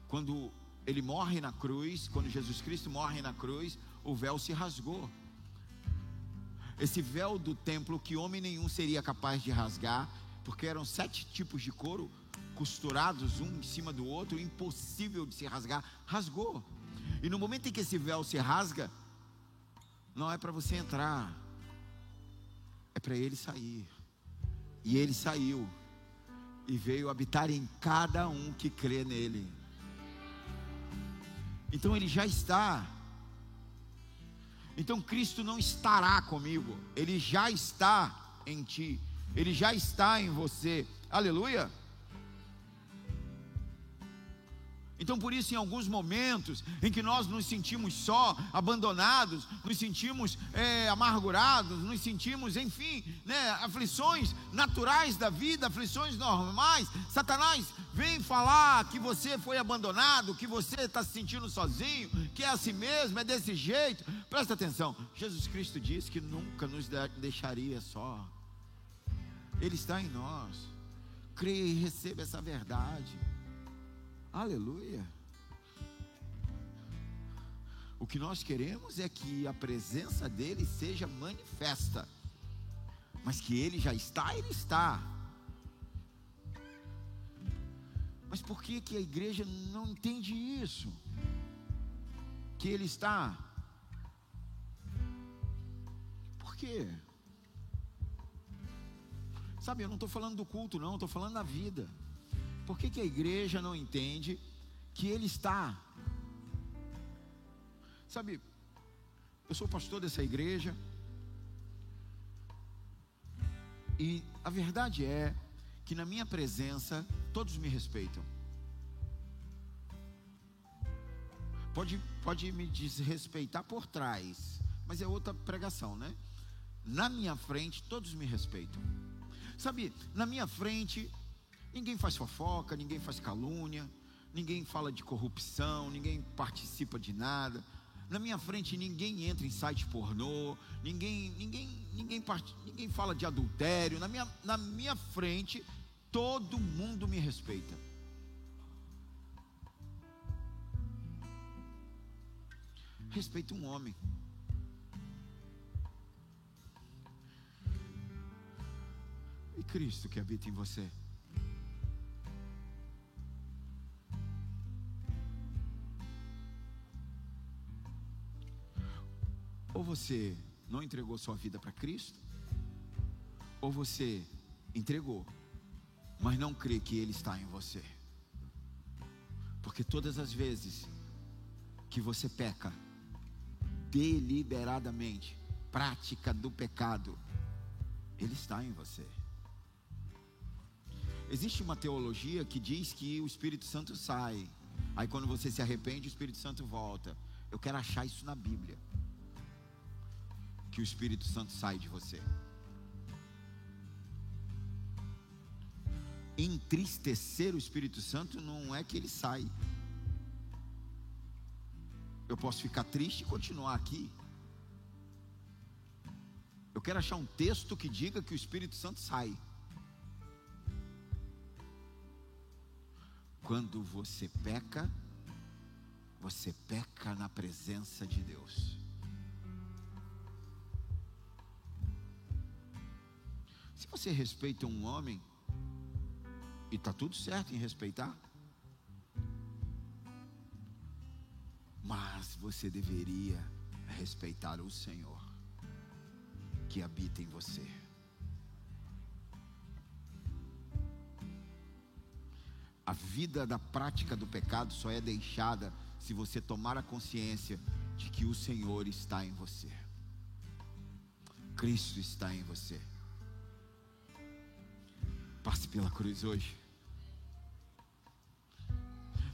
quando ele morre na cruz, quando Jesus Cristo morre na cruz, o véu se rasgou. Esse véu do templo que homem nenhum seria capaz de rasgar, porque eram sete tipos de couro costurados um em cima do outro, impossível de se rasgar, rasgou. E no momento em que esse véu se rasga, não é para você entrar, é para ele sair. E ele saiu e veio habitar em cada um que crê nele. Então ele já está. Então Cristo não estará comigo, ele já está em ti, ele já está em você. Aleluia. Então, por isso, em alguns momentos em que nós nos sentimos só, abandonados, nos sentimos é, amargurados, nos sentimos, enfim, né, aflições naturais da vida, aflições normais, Satanás vem falar que você foi abandonado, que você está se sentindo sozinho, que é assim mesmo, é desse jeito. Presta atenção, Jesus Cristo disse que nunca nos deixaria só, Ele está em nós. Creia e receba essa verdade. Aleluia. O que nós queremos é que a presença dele seja manifesta. Mas que ele já está, ele está. por que, que a igreja não entende isso? Que ele está. Por quê? Sabe, eu não estou falando do culto, não, estou falando da vida. Por que, que a igreja não entende que ele está? Sabe, eu sou pastor dessa igreja. E a verdade é que na minha presença todos me respeitam. Pode, pode me desrespeitar por trás, mas é outra pregação, né? Na minha frente todos me respeitam. Sabe, na minha frente ninguém faz fofoca, ninguém faz calúnia, ninguém fala de corrupção, ninguém participa de nada. Na minha frente ninguém entra em site pornô, ninguém, ninguém, ninguém, part... ninguém fala de adultério. Na minha, na minha frente todo mundo me respeita. Respeita um homem. E Cristo que habita em você. Ou você não entregou sua vida para Cristo, ou você entregou, mas não crê que Ele está em você. Porque todas as vezes que você peca, deliberadamente, prática do pecado, Ele está em você. Existe uma teologia que diz que o Espírito Santo sai, aí quando você se arrepende, o Espírito Santo volta. Eu quero achar isso na Bíblia que o Espírito Santo sai de você. Entristecer o Espírito Santo não é que ele sai. Eu posso ficar triste e continuar aqui. Eu quero achar um texto que diga que o Espírito Santo sai. Quando você peca, você peca na presença de Deus. Você respeita um homem, e está tudo certo em respeitar, mas você deveria respeitar o Senhor que habita em você. A vida da prática do pecado só é deixada se você tomar a consciência de que o Senhor está em você. Cristo está em você. Passe pela cruz hoje.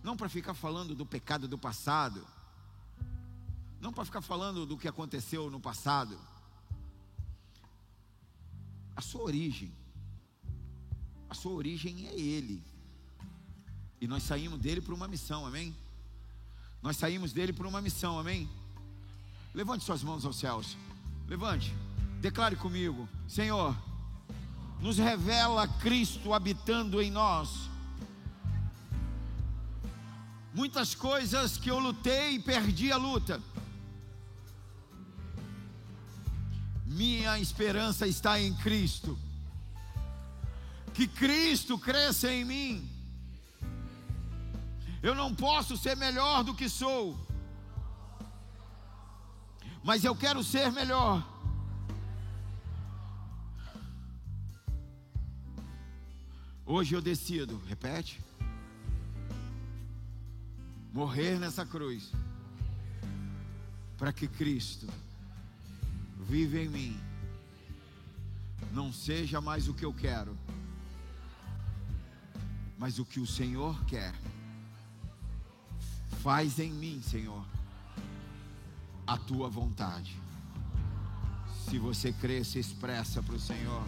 Não para ficar falando do pecado do passado. Não para ficar falando do que aconteceu no passado. A sua origem. A sua origem é Ele. E nós saímos dele para uma missão, amém? Nós saímos dele para uma missão, amém? Levante suas mãos aos céus. Levante. Declare comigo: Senhor nos revela Cristo habitando em nós. Muitas coisas que eu lutei e perdi a luta. Minha esperança está em Cristo. Que Cristo cresça em mim. Eu não posso ser melhor do que sou, mas eu quero ser melhor. Hoje eu decido, repete. Morrer nessa cruz. Para que Cristo viva em mim. Não seja mais o que eu quero, mas o que o Senhor quer. Faz em mim, Senhor, a tua vontade. Se você crê, se expressa para o Senhor.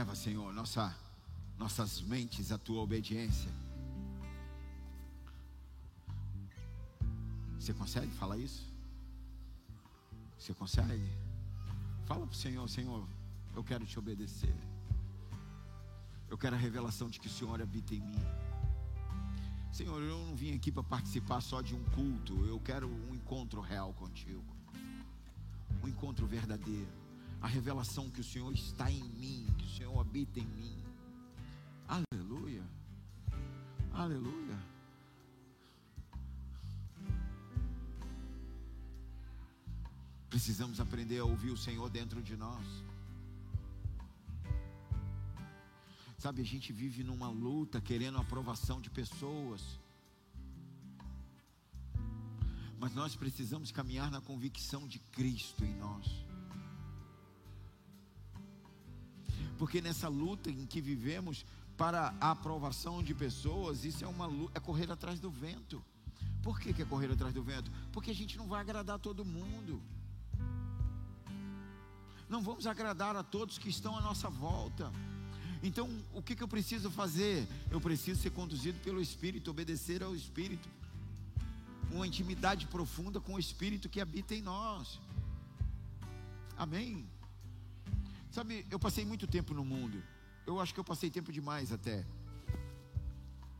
Leva, Senhor, nossa, nossas mentes à tua obediência. Você consegue falar isso? Você consegue? Fala para o Senhor, Senhor, eu quero te obedecer. Eu quero a revelação de que o Senhor habita em mim. Senhor, eu não vim aqui para participar só de um culto, eu quero um encontro real contigo, um encontro verdadeiro, a revelação que o Senhor está em mim, que o Senhor habita em mim. Aleluia, aleluia. Precisamos aprender a ouvir o Senhor dentro de nós. Sabe, a gente vive numa luta querendo a aprovação de pessoas. Mas nós precisamos caminhar na convicção de Cristo em nós. Porque nessa luta em que vivemos para a aprovação de pessoas, isso é uma é correr atrás do vento. Por que, que é correr atrás do vento? Porque a gente não vai agradar todo mundo. Não vamos agradar a todos que estão à nossa volta. Então, o que, que eu preciso fazer? Eu preciso ser conduzido pelo Espírito, obedecer ao Espírito. Uma intimidade profunda com o Espírito que habita em nós. Amém? Sabe, eu passei muito tempo no mundo. Eu acho que eu passei tempo demais até.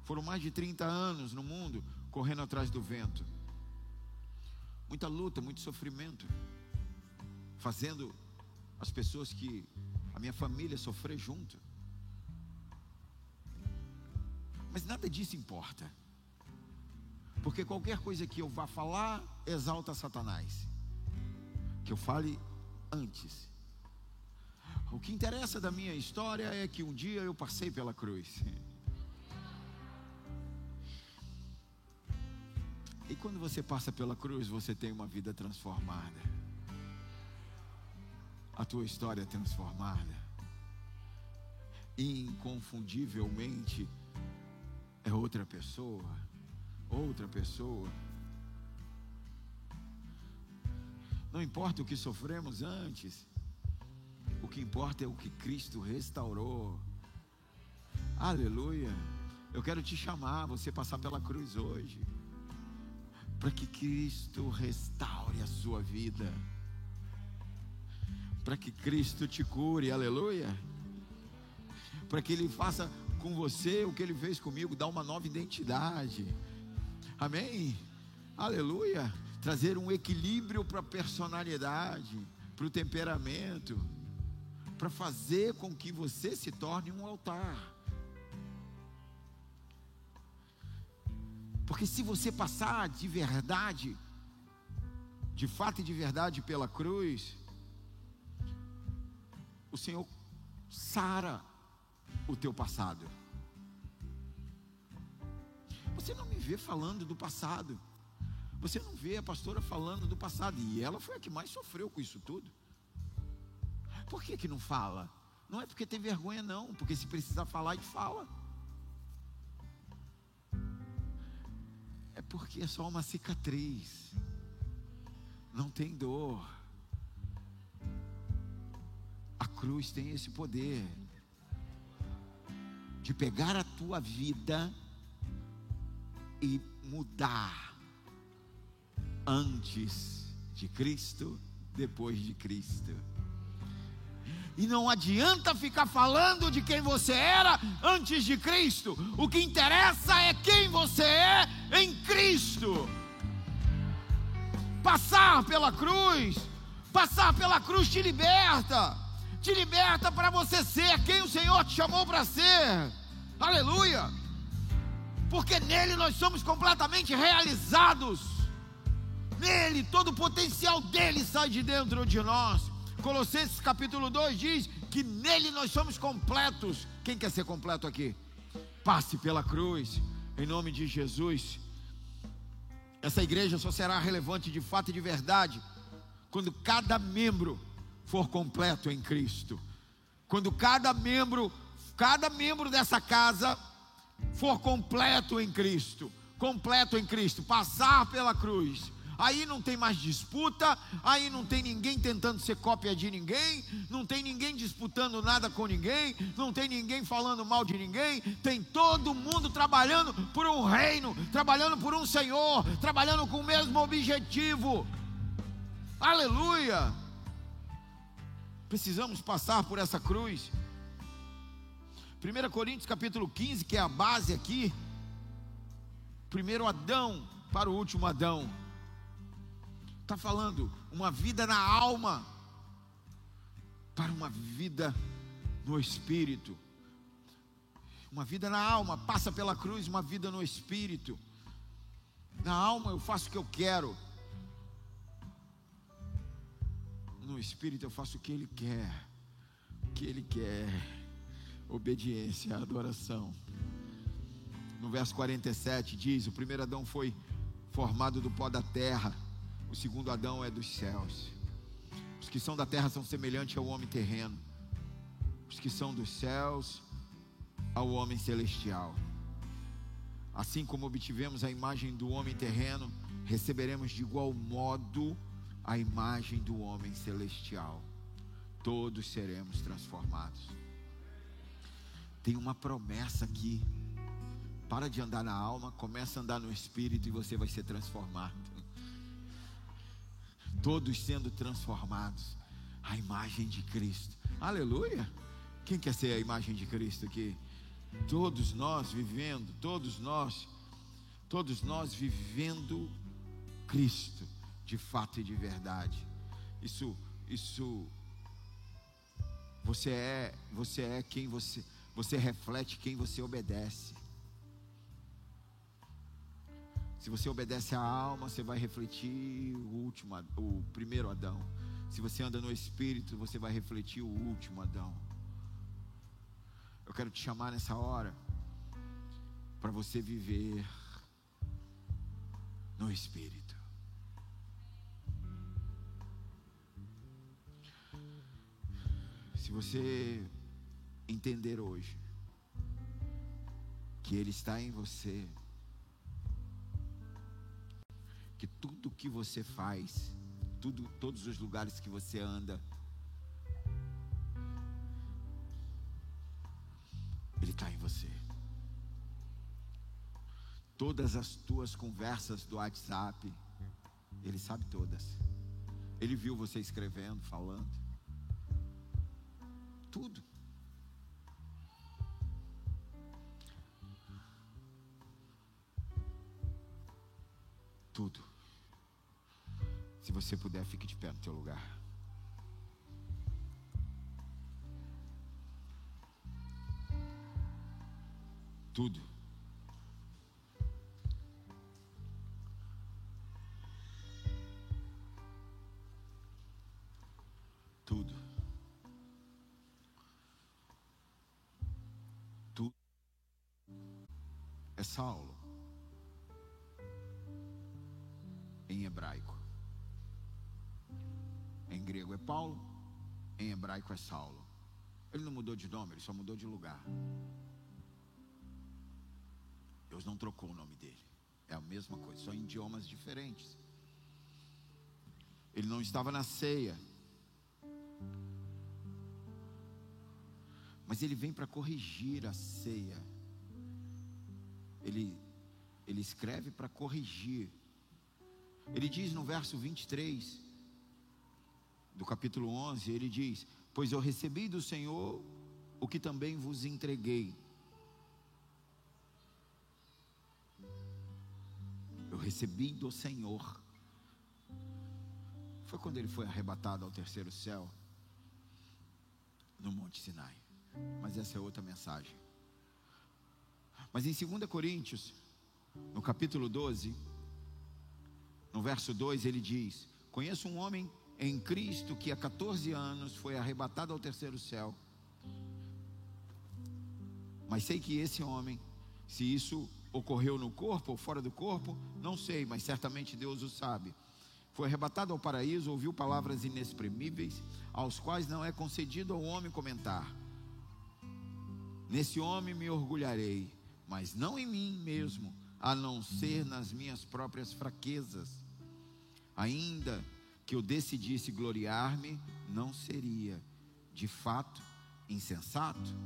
Foram mais de 30 anos no mundo, correndo atrás do vento. Muita luta, muito sofrimento. Fazendo as pessoas que a minha família sofrer junto. Mas nada disso importa. Porque qualquer coisa que eu vá falar exalta Satanás. Que eu fale antes. O que interessa da minha história é que um dia eu passei pela cruz. E quando você passa pela cruz, você tem uma vida transformada. A tua história é transformada. Inconfundivelmente é outra pessoa, outra pessoa. Não importa o que sofremos antes, o que importa é o que Cristo restaurou. Aleluia. Eu quero te chamar, você passar pela cruz hoje, para que Cristo restaure a sua vida, para que Cristo te cure, aleluia, para que Ele faça com você o que ele fez comigo, dar uma nova identidade. Amém? Aleluia. Trazer um equilíbrio para a personalidade, para o temperamento, para fazer com que você se torne um altar. Porque se você passar de verdade, de fato e de verdade pela cruz, o Senhor sara o teu passado. Você não me vê falando do passado. Você não vê a pastora falando do passado. E ela foi a que mais sofreu com isso tudo. Por que, que não fala? Não é porque tem vergonha, não. Porque se precisar falar, e fala. É porque é só uma cicatriz. Não tem dor. A cruz tem esse poder de pegar a tua vida e mudar antes de Cristo, depois de Cristo. E não adianta ficar falando de quem você era antes de Cristo. O que interessa é quem você é em Cristo. Passar pela cruz, passar pela cruz te liberta te liberta para você ser quem o Senhor te chamou para ser. Aleluia! Porque nele nós somos completamente realizados. Nele, todo o potencial dele sai de dentro de nós. Colossenses capítulo 2 diz que nele nós somos completos. Quem quer ser completo aqui? Passe pela cruz, em nome de Jesus. Essa igreja só será relevante de fato e de verdade quando cada membro for completo em Cristo. Quando cada membro, cada membro dessa casa for completo em Cristo, completo em Cristo, passar pela cruz. Aí não tem mais disputa, aí não tem ninguém tentando ser cópia de ninguém, não tem ninguém disputando nada com ninguém, não tem ninguém falando mal de ninguém, tem todo mundo trabalhando por um reino, trabalhando por um Senhor, trabalhando com o mesmo objetivo. Aleluia! Precisamos passar por essa cruz. 1 Coríntios capítulo 15, que é a base aqui. primeiro Adão para o último Adão. Está falando uma vida na alma para uma vida no espírito. Uma vida na alma passa pela cruz, uma vida no espírito. Na alma eu faço o que eu quero. No espírito eu faço o que ele quer. O que ele quer. Obediência, adoração. No verso 47 diz: O primeiro Adão foi formado do pó da terra, o segundo Adão é dos céus. Os que são da terra são semelhantes ao homem terreno, os que são dos céus ao homem celestial. Assim como obtivemos a imagem do homem terreno, receberemos de igual modo a imagem do homem celestial. Todos seremos transformados. Tem uma promessa aqui. Para de andar na alma, começa a andar no espírito e você vai ser transformado. Todos sendo transformados à imagem de Cristo. Aleluia! Quem quer ser a imagem de Cristo aqui? Todos nós vivendo, todos nós, todos nós vivendo Cristo de fato e de verdade. Isso, isso, você é, você é quem você, você reflete quem você obedece. Se você obedece à alma, você vai refletir o último, o primeiro Adão. Se você anda no espírito, você vai refletir o último Adão. Eu quero te chamar nessa hora para você viver no Espírito. Se você entender hoje que Ele está em você, que tudo que você faz, tudo, todos os lugares que você anda, Ele está em você. Todas as tuas conversas do WhatsApp, Ele sabe todas. Ele viu você escrevendo, falando. Tudo. Tudo. Se você puder, fique de pé no teu lugar. tudo. Tudo. De nome, ele só mudou de lugar. Deus não trocou o nome dele. É a mesma coisa, só em idiomas diferentes. Ele não estava na ceia. Mas ele vem para corrigir a ceia. Ele, ele escreve para corrigir. Ele diz no verso 23 do capítulo 11: ele diz: Pois eu recebi do Senhor o que também vos entreguei recebi do Senhor. Foi quando ele foi arrebatado ao terceiro céu, no Monte Sinai. Mas essa é outra mensagem. Mas em 2 Coríntios, no capítulo 12, no verso 2, ele diz: Conheço um homem em Cristo que há 14 anos foi arrebatado ao terceiro céu. Mas sei que esse homem, se isso ocorreu no corpo ou fora do corpo, não sei, mas certamente Deus o sabe. Foi arrebatado ao paraíso, ouviu palavras inexprimíveis, aos quais não é concedido ao homem comentar. Nesse homem me orgulharei, mas não em mim mesmo, a não ser nas minhas próprias fraquezas. Ainda que eu decidisse gloriar-me, não seria, de fato, insensato,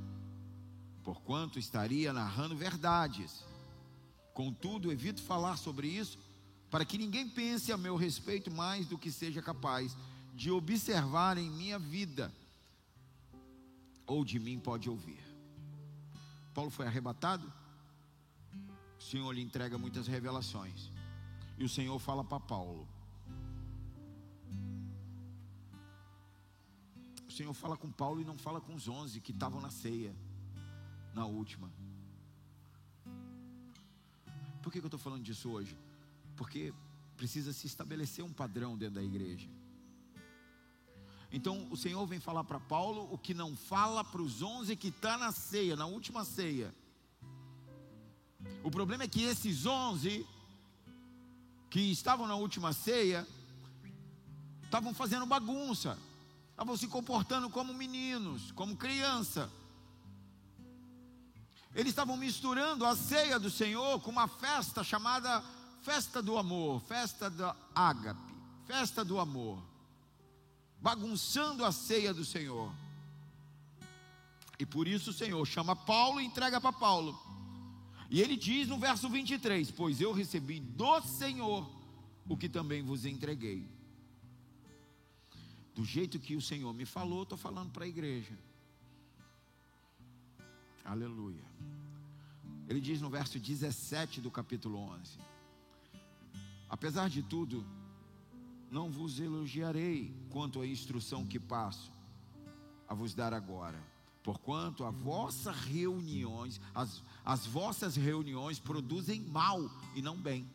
porquanto estaria narrando verdades Contudo, evito falar sobre isso para que ninguém pense a meu respeito mais do que seja capaz de observar em minha vida ou de mim pode ouvir. Paulo foi arrebatado, Senhor lhe entrega muitas revelações. E o Senhor fala para Paulo. O Senhor fala com Paulo e não fala com os onze que estavam na ceia, na última. Por que, eu estou falando disso hoje? Porque precisa se estabelecer um padrão dentro da igreja. Então o Senhor vem falar para Paulo o que não fala para os onze que está na ceia, na última ceia. O problema é que esses onze que estavam na última ceia estavam fazendo bagunça, estavam se comportando como meninos, como criança. Eles estavam misturando a ceia do Senhor com uma festa chamada festa do amor, festa da ágape, festa do amor bagunçando a ceia do Senhor. E por isso o Senhor chama Paulo e entrega para Paulo. E ele diz no verso 23: Pois eu recebi do Senhor o que também vos entreguei. Do jeito que o Senhor me falou, estou falando para a igreja. Aleluia. Ele diz no verso 17 do capítulo 11: Apesar de tudo, não vos elogiarei quanto à instrução que passo a vos dar agora, porquanto a vossas reuniões, as, as vossas reuniões produzem mal e não bem.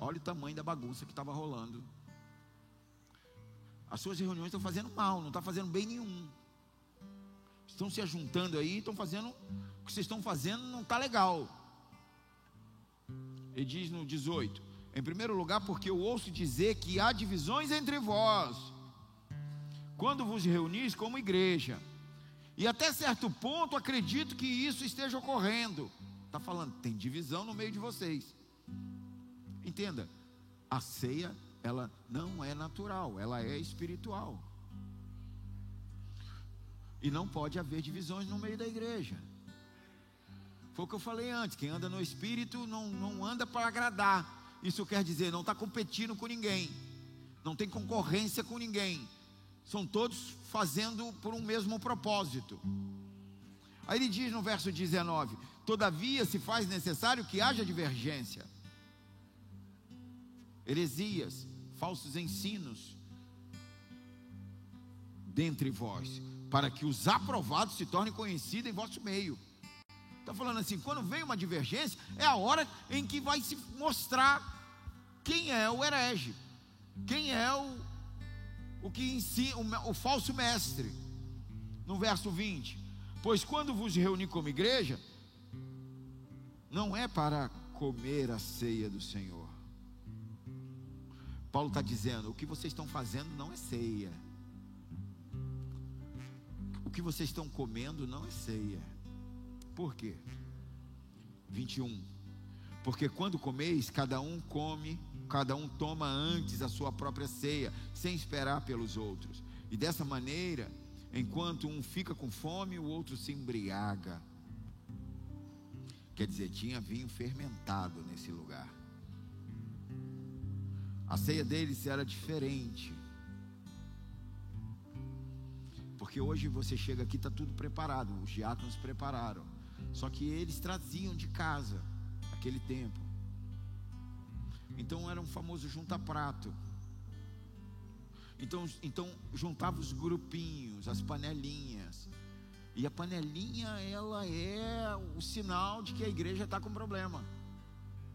Olha o tamanho da bagunça que estava rolando. As suas reuniões estão fazendo mal, não está fazendo bem nenhum. Estão se ajuntando aí, estão fazendo. O que vocês estão fazendo não está legal. Ele diz no 18: em primeiro lugar, porque eu ouço dizer que há divisões entre vós, quando vos reunis como igreja. E até certo ponto acredito que isso esteja ocorrendo. Está falando, tem divisão no meio de vocês. Entenda, a ceia, ela não é natural, ela é espiritual. E não pode haver divisões no meio da igreja. Foi o que eu falei antes: quem anda no espírito não, não anda para agradar, isso quer dizer, não está competindo com ninguém, não tem concorrência com ninguém, são todos fazendo por um mesmo propósito. Aí ele diz no verso 19: Todavia se faz necessário que haja divergência, heresias, falsos ensinos dentre vós, para que os aprovados se tornem conhecidos em vosso meio. Está falando assim: quando vem uma divergência, é a hora em que vai se mostrar quem é o herege, quem é o, o que ensina, o, o falso mestre. No verso 20: Pois quando vos reuni como igreja, não é para comer a ceia do Senhor. Paulo está dizendo: o que vocês estão fazendo não é ceia. Que vocês estão comendo não é ceia. Por quê? 21. Porque quando comeis, cada um come cada um toma antes a sua própria ceia, sem esperar pelos outros. E dessa maneira, enquanto um fica com fome, o outro se embriaga. Quer dizer, tinha vinho fermentado nesse lugar. A ceia deles era diferente. Porque hoje você chega aqui, está tudo preparado, os diáconos prepararam. Só que eles traziam de casa, aquele tempo. Então era um famoso junta-prato. Então, então juntava os grupinhos, as panelinhas. E a panelinha, ela é o sinal de que a igreja está com problema.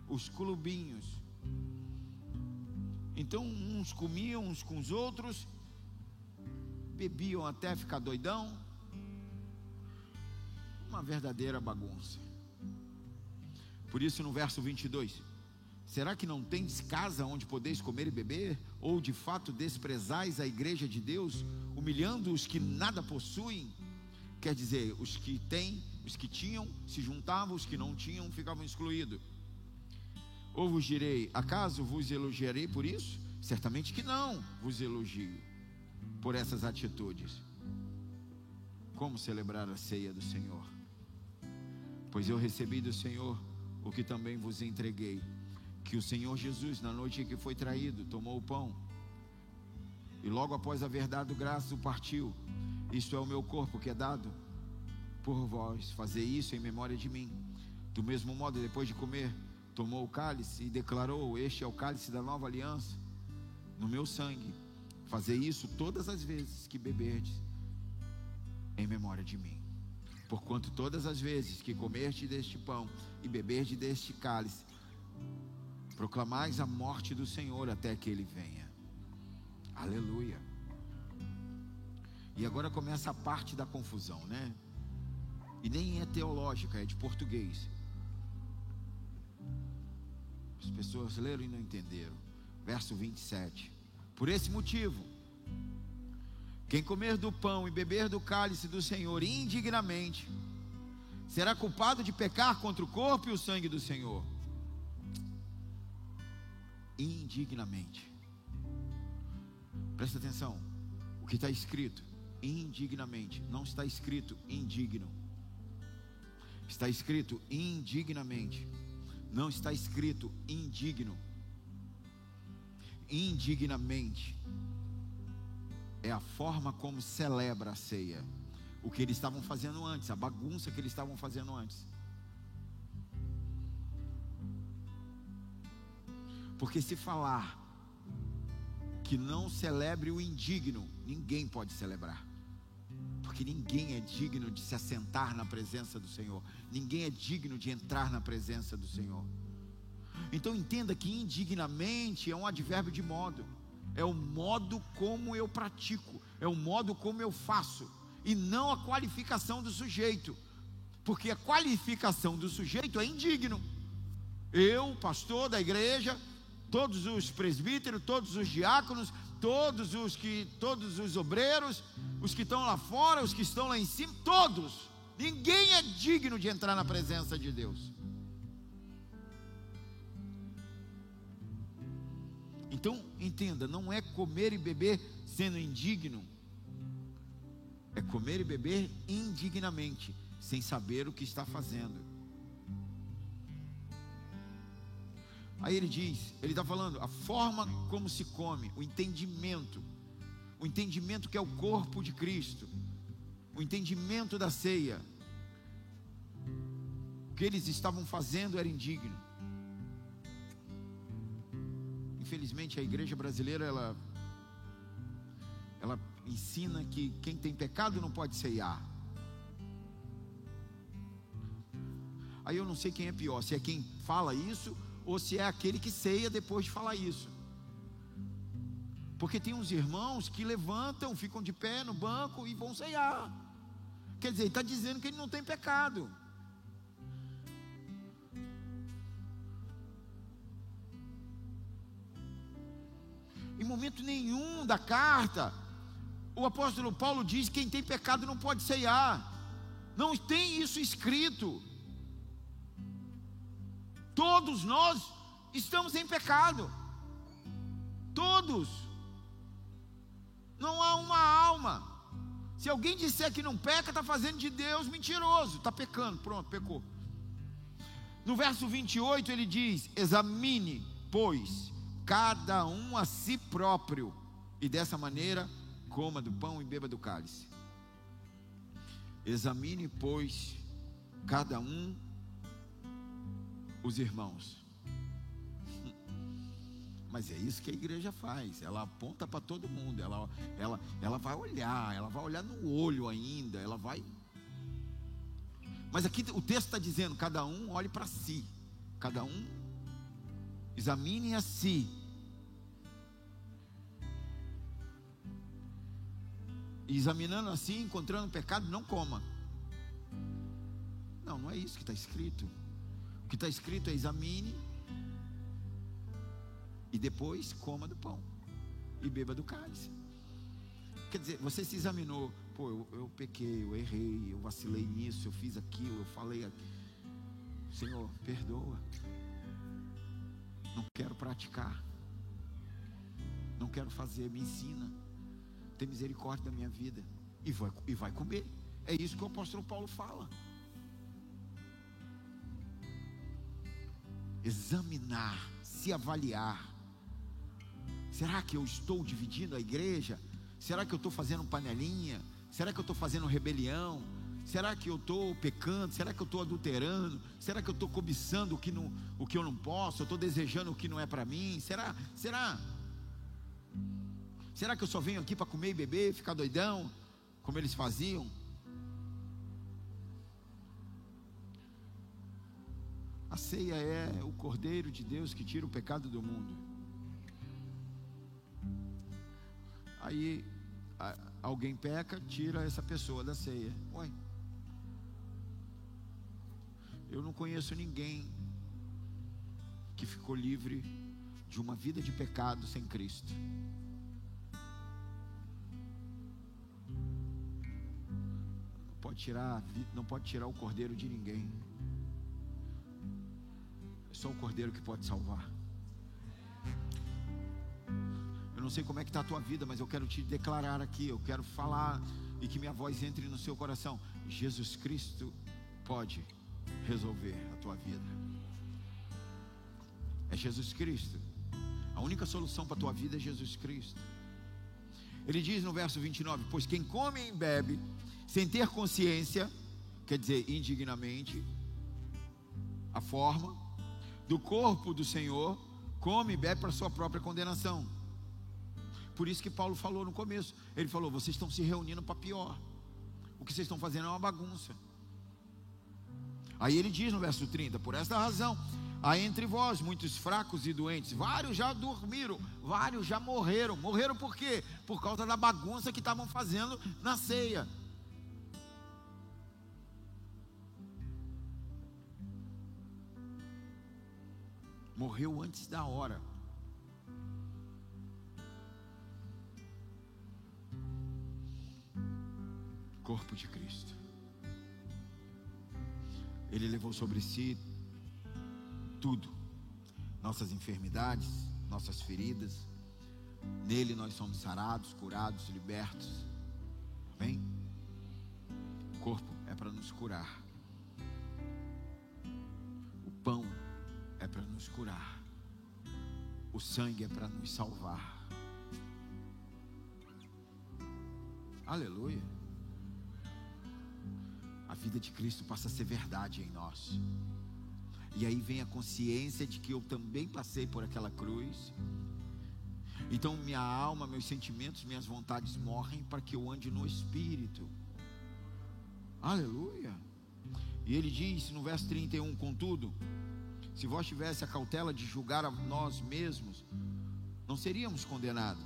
Os clubinhos. Então, uns comiam uns com os outros, bebiam até ficar doidão. Uma verdadeira bagunça. Por isso, no verso 22, Será que não tendes casa onde podeis comer e beber? Ou de fato desprezais a igreja de Deus, humilhando os que nada possuem? Quer dizer, os que têm, os que tinham, se juntavam, os que não tinham, ficavam excluídos. Ou vos direi, acaso vos elogiarei por isso? Certamente que não vos elogio por essas atitudes. Como celebrar a ceia do Senhor? Pois eu recebi do Senhor o que também vos entreguei que o Senhor Jesus, na noite em que foi traído, tomou o pão e logo após haver dado graças, o partiu. Isto é o meu corpo que é dado por vós. Fazer isso em memória de mim. Do mesmo modo, depois de comer, tomou o cálice e declarou: Este é o cálice da nova aliança, no meu sangue. Fazer isso todas as vezes que beberdes, em memória de mim. Porquanto todas as vezes que comerdes deste pão e beberdes deste cálice, proclamais a morte do Senhor até que ele venha. Aleluia. E agora começa a parte da confusão, né? E nem é teológica, é de português. As pessoas leram e não entenderam. Verso 27. Por esse motivo, quem comer do pão e beber do cálice do Senhor indignamente, será culpado de pecar contra o corpo e o sangue do Senhor. Indignamente. Presta atenção. O que está escrito? Indignamente. Não está escrito indigno. Está escrito indignamente. Não está escrito indigno. Indignamente é a forma como celebra a ceia. O que eles estavam fazendo antes, a bagunça que eles estavam fazendo antes. Porque se falar que não celebre o indigno, ninguém pode celebrar. Porque ninguém é digno de se assentar na presença do Senhor. Ninguém é digno de entrar na presença do Senhor. Então entenda que indignamente é um advérbio de modo. É o modo como eu pratico, é o modo como eu faço, e não a qualificação do sujeito. Porque a qualificação do sujeito é indigno. Eu, pastor da igreja, todos os presbíteros, todos os diáconos, todos os que, todos os obreiros, os que estão lá fora, os que estão lá em cima, todos. Ninguém é digno de entrar na presença de Deus. Então, entenda, não é comer e beber sendo indigno, é comer e beber indignamente, sem saber o que está fazendo. Aí ele diz, ele está falando a forma como se come, o entendimento, o entendimento que é o corpo de Cristo, o entendimento da ceia. O que eles estavam fazendo era indigno. Infelizmente a igreja brasileira ela ela ensina que quem tem pecado não pode ceiar. Aí eu não sei quem é pior, se é quem fala isso ou se é aquele que ceia depois de falar isso. Porque tem uns irmãos que levantam, ficam de pé no banco e vão ceiar. Quer dizer, está dizendo que ele não tem pecado. Em momento nenhum da carta, o apóstolo Paulo diz: que quem tem pecado não pode ceiar. Não tem isso escrito. Todos nós estamos em pecado. Todos. Não há uma alma. Se alguém disser que não peca, está fazendo de Deus mentiroso. Está pecando. Pronto, pecou. No verso 28 ele diz: Examine, pois, cada um a si próprio, e dessa maneira coma do pão e beba do cálice. Examine, pois, cada um os irmãos. Mas é isso que a igreja faz. Ela aponta para todo mundo. Ela, ela, ela vai olhar. Ela vai olhar no olho ainda. Ela vai. Mas aqui o texto está dizendo: cada um olhe para si. Cada um examine a si. Examinando assim, encontrando pecado, não coma. Não, não é isso que está escrito que está escrito é examine e depois coma do pão e beba do cálice. Quer dizer, você se examinou, pô, eu, eu pequei, eu errei, eu vacilei nisso, eu fiz aquilo, eu falei. Senhor, perdoa. Não quero praticar. Não quero fazer, me ensina. Tem misericórdia da minha vida. E vai, e vai comer. É isso que o apóstolo Paulo fala. examinar, se avaliar. Será que eu estou dividindo a igreja? Será que eu estou fazendo panelinha? Será que eu estou fazendo rebelião? Será que eu estou pecando? Será que eu estou adulterando? Será que eu estou cobiçando o que, não, o que eu não posso? Eu estou desejando o que não é para mim? Será? Será? Será que eu só venho aqui para comer e beber, ficar doidão, como eles faziam? A ceia é o Cordeiro de Deus que tira o pecado do mundo. Aí a, alguém peca, tira essa pessoa da ceia. Ué. Eu não conheço ninguém que ficou livre de uma vida de pecado sem Cristo. Não pode tirar, não pode tirar o cordeiro de ninguém. É só o cordeiro que pode salvar. Eu não sei como é que está a tua vida, mas eu quero te declarar aqui, eu quero falar e que minha voz entre no seu coração. Jesus Cristo pode resolver a tua vida. É Jesus Cristo. A única solução para a tua vida é Jesus Cristo. Ele diz no verso 29: Pois quem come e bebe sem ter consciência, quer dizer, indignamente, a forma do corpo do Senhor, come e bebe para sua própria condenação. Por isso que Paulo falou no começo. Ele falou: vocês estão se reunindo para pior. O que vocês estão fazendo é uma bagunça. Aí ele diz no verso 30: Por esta razão, há entre vós muitos fracos e doentes, vários já dormiram, vários já morreram. Morreram por quê? Por causa da bagunça que estavam fazendo na ceia. Morreu antes da hora. corpo de Cristo. Ele levou sobre si tudo, nossas enfermidades, nossas feridas. Nele nós somos sarados, curados, libertos. Amém? O corpo é para nos curar. O pão é para nos curar. O sangue é para nos salvar. Aleluia a vida de Cristo passa a ser verdade em nós. E aí vem a consciência de que eu também passei por aquela cruz. Então minha alma, meus sentimentos, minhas vontades morrem para que eu ande no Espírito. Aleluia. E ele diz no verso 31: Contudo, se vós tivesse a cautela de julgar a nós mesmos, não seríamos condenados.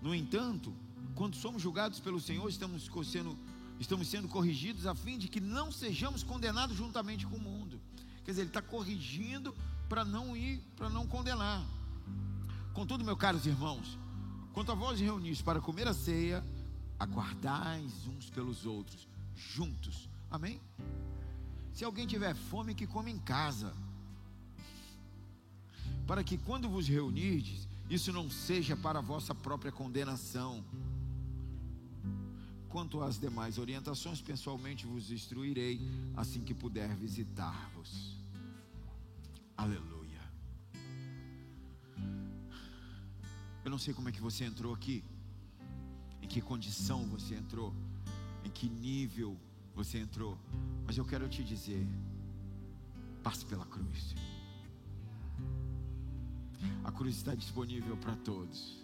No entanto, quando somos julgados pelo Senhor, estamos sendo estamos sendo corrigidos a fim de que não sejamos condenados juntamente com o mundo. Quer dizer, ele está corrigindo para não ir, para não condenar. Contudo, meus caros irmãos, quanto a vós reunis para comer a ceia, aguardais uns pelos outros, juntos. Amém? Se alguém tiver fome, que come em casa. Para que quando vos reunirdes, isso não seja para a vossa própria condenação. Quanto às demais orientações, pessoalmente vos instruirei assim que puder visitar-vos. Aleluia. Eu não sei como é que você entrou aqui, em que condição você entrou, em que nível você entrou, mas eu quero te dizer: passe pela cruz. A cruz está disponível para todos.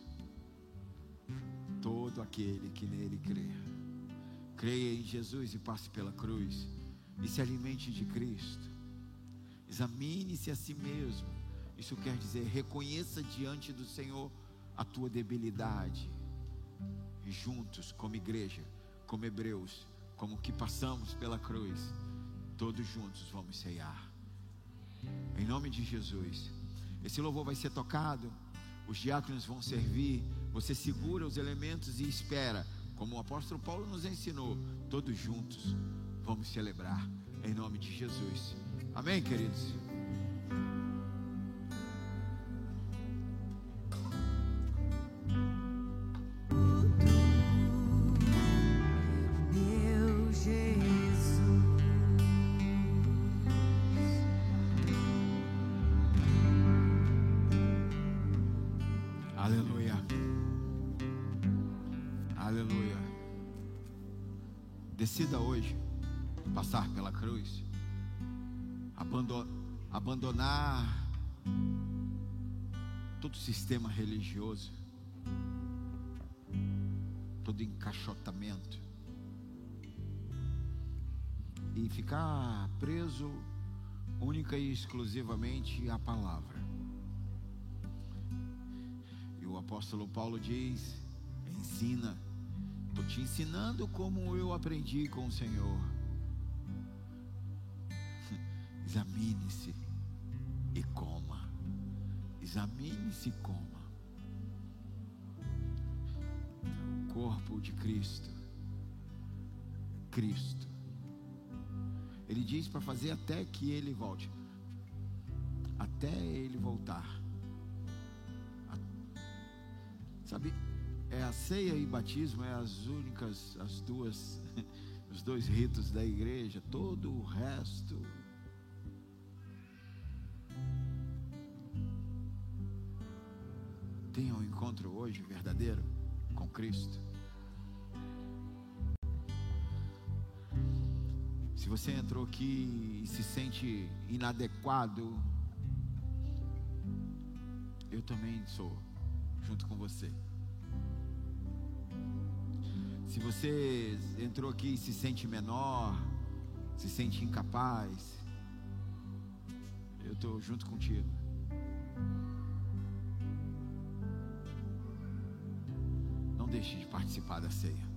Todo aquele que nele crê. Creia em Jesus e passe pela cruz. E se alimente de Cristo. Examine-se a si mesmo. Isso quer dizer, reconheça diante do Senhor a tua debilidade. E juntos, como igreja, como hebreus, como que passamos pela cruz, todos juntos vamos ceiar. Em nome de Jesus. Esse louvor vai ser tocado, os diáconos vão servir, você segura os elementos e espera como o apóstolo Paulo nos ensinou, todos juntos vamos celebrar em nome de Jesus. Amém, queridos? Todo sistema religioso, todo encaixotamento e ficar preso única e exclusivamente à palavra. E o apóstolo Paulo diz: ensina, estou te ensinando como eu aprendi com o Senhor. Examine-se. Examine-se coma. O corpo de Cristo. Cristo ele diz para fazer até que ele volte. Até ele voltar. Sabe, é a ceia e batismo é as únicas, as duas, os dois ritos da igreja. Todo o resto tenha um encontro hoje verdadeiro com Cristo. Se você entrou aqui e se sente inadequado, eu também sou, junto com você. Se você entrou aqui e se sente menor, se sente incapaz, eu estou junto contigo. Deixe de participar da ceia.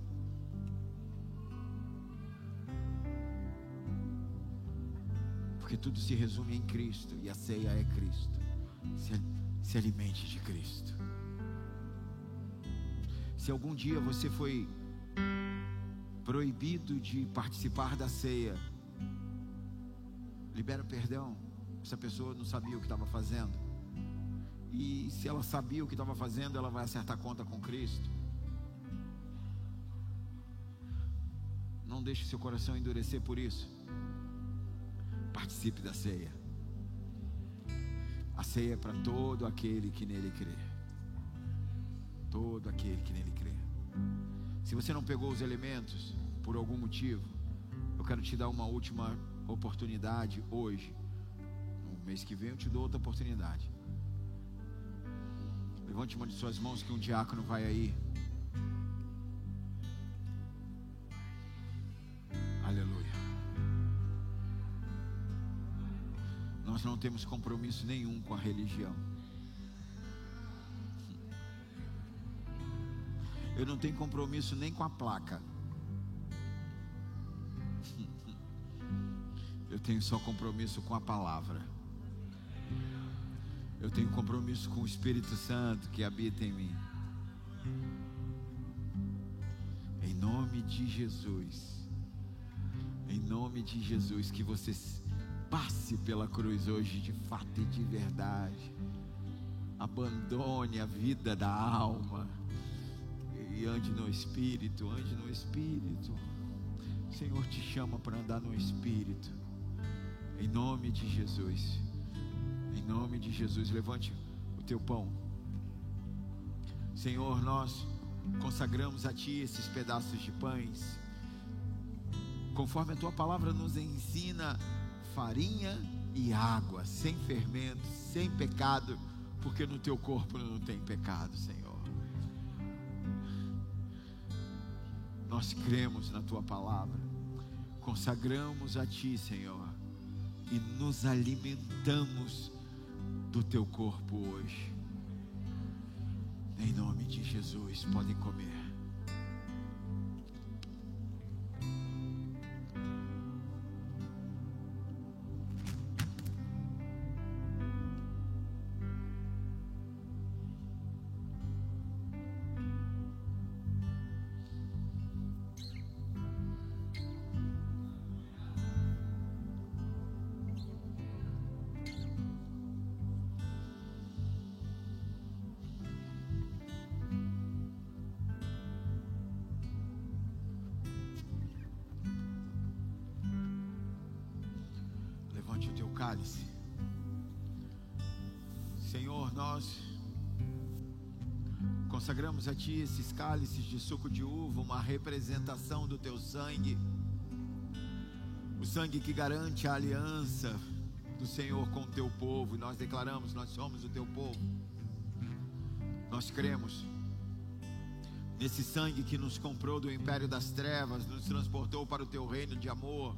porque tudo se resume em Cristo e a ceia é Cristo. Se, se alimente de Cristo. Se algum dia você foi proibido de participar da ceia, libera perdão. Essa pessoa não sabia o que estava fazendo. E se ela sabia o que estava fazendo, ela vai acertar conta com Cristo. Não deixe seu coração endurecer por isso participe da ceia. A ceia é para todo aquele que nele crê. Todo aquele que nele crê. Se você não pegou os elementos por algum motivo, eu quero te dar uma última oportunidade hoje. No mês que vem eu te dou outra oportunidade. Levante uma de suas mãos que um diácono vai aí. Nós não temos compromisso nenhum com a religião. Eu não tenho compromisso nem com a placa. Eu tenho só compromisso com a palavra. Eu tenho compromisso com o Espírito Santo que habita em mim. Em nome de Jesus. Em nome de Jesus, que você passe pela cruz hoje de fato e de verdade. Abandone a vida da alma e ande no espírito, ande no espírito. O Senhor te chama para andar no espírito. Em nome de Jesus. Em nome de Jesus, levante o teu pão. Senhor, nós consagramos a ti esses pedaços de pães. Conforme a tua palavra nos ensina, farinha e água, sem fermento, sem pecado, porque no teu corpo não tem pecado, Senhor. Nós cremos na tua palavra, consagramos a ti, Senhor, e nos alimentamos do teu corpo hoje. Em nome de Jesus, podem comer. Ti esses cálices de suco de uva, uma representação do Teu sangue. o sangue que garante a aliança do Senhor com o teu povo, e nós declaramos: nós somos o teu povo. Nós cremos nesse sangue que nos comprou do império das trevas, nos transportou para o teu reino de amor.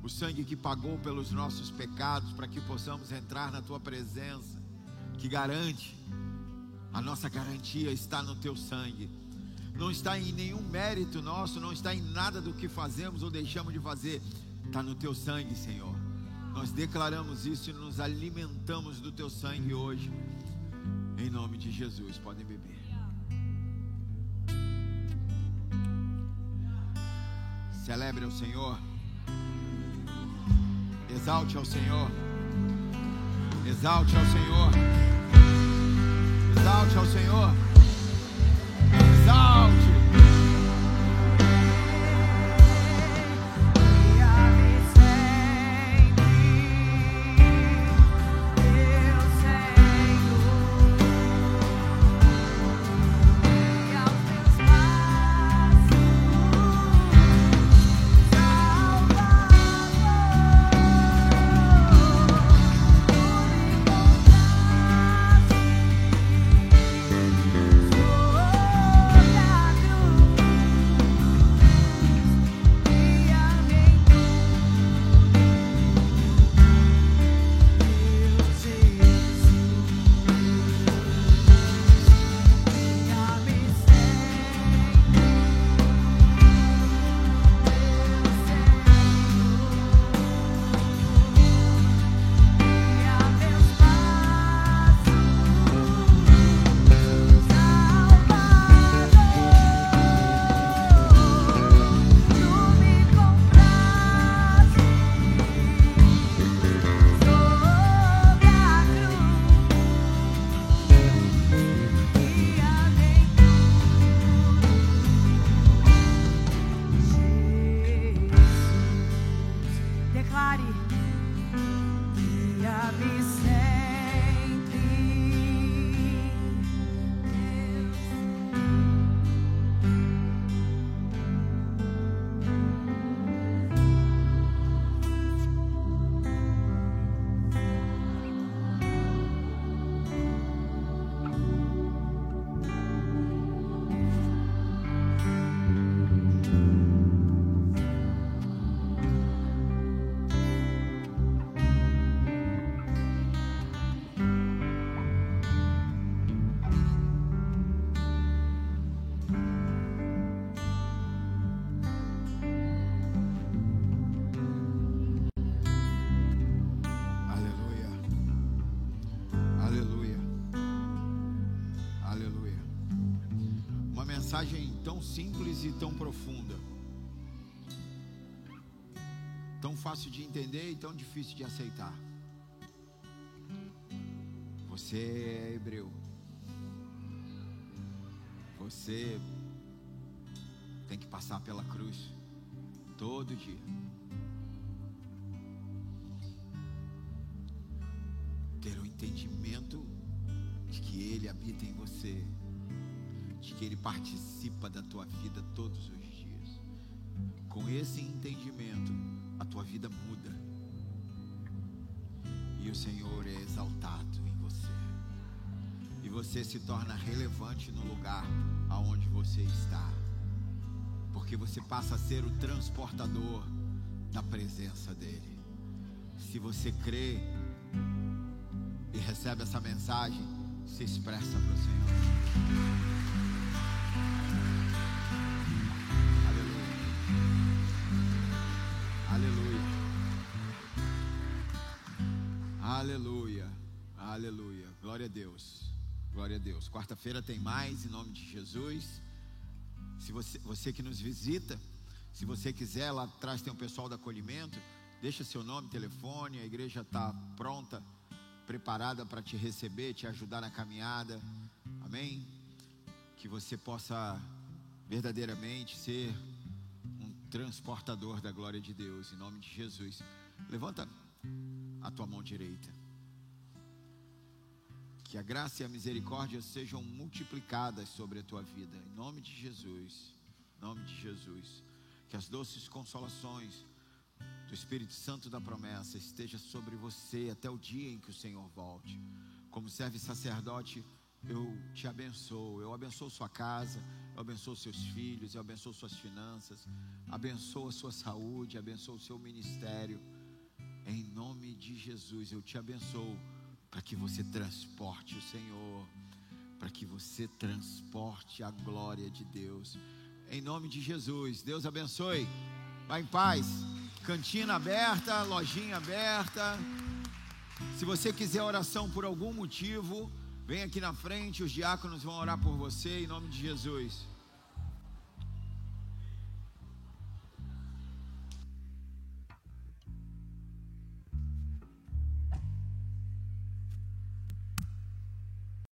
O sangue que pagou pelos nossos pecados para que possamos entrar na tua presença, que garante, a nossa garantia está no teu sangue não está em nenhum mérito nosso, não está em nada do que fazemos ou deixamos de fazer, está no teu sangue, Senhor. Nós declaramos isso e nos alimentamos do teu sangue hoje, em nome de Jesus. Podem beber. Celebre ao Senhor, exalte ao Senhor, exalte ao Senhor, exalte ao Senhor. Mensagem tão simples e tão profunda, tão fácil de entender e tão difícil de aceitar. Você é hebreu, você tem que passar pela cruz todo dia. Ter o um entendimento de que Ele habita em você que Ele participa da tua vida todos os dias. Com esse entendimento, a tua vida muda. E o Senhor é exaltado em você. E você se torna relevante no lugar aonde você está. Porque você passa a ser o transportador da presença dEle. Se você crê e recebe essa mensagem, se expressa para o Senhor. Aleluia, aleluia. Glória a Deus, glória a Deus. Quarta-feira tem mais, em nome de Jesus. Se você, você que nos visita, se você quiser, lá atrás tem um pessoal do acolhimento. Deixa seu nome, telefone, a igreja está pronta, preparada para te receber, te ajudar na caminhada. Amém? Que você possa verdadeiramente ser um transportador da glória de Deus, em nome de Jesus. Levanta a tua mão direita. Que a graça e a misericórdia sejam multiplicadas sobre a tua vida, em nome de Jesus. Em nome de Jesus. Que as doces consolações do Espírito Santo da promessa esteja sobre você até o dia em que o Senhor volte. Como serve sacerdote, eu te abençoo. Eu abençoo sua casa, eu abençoo seus filhos, eu abençoo suas finanças, abençoo a sua saúde, abençoo o seu ministério. Em nome de Jesus, eu te abençoo para que você transporte o Senhor, para que você transporte a glória de Deus. Em nome de Jesus, Deus abençoe. Vá em paz. Cantina aberta, lojinha aberta. Se você quiser oração por algum motivo, vem aqui na frente, os diáconos vão orar por você em nome de Jesus.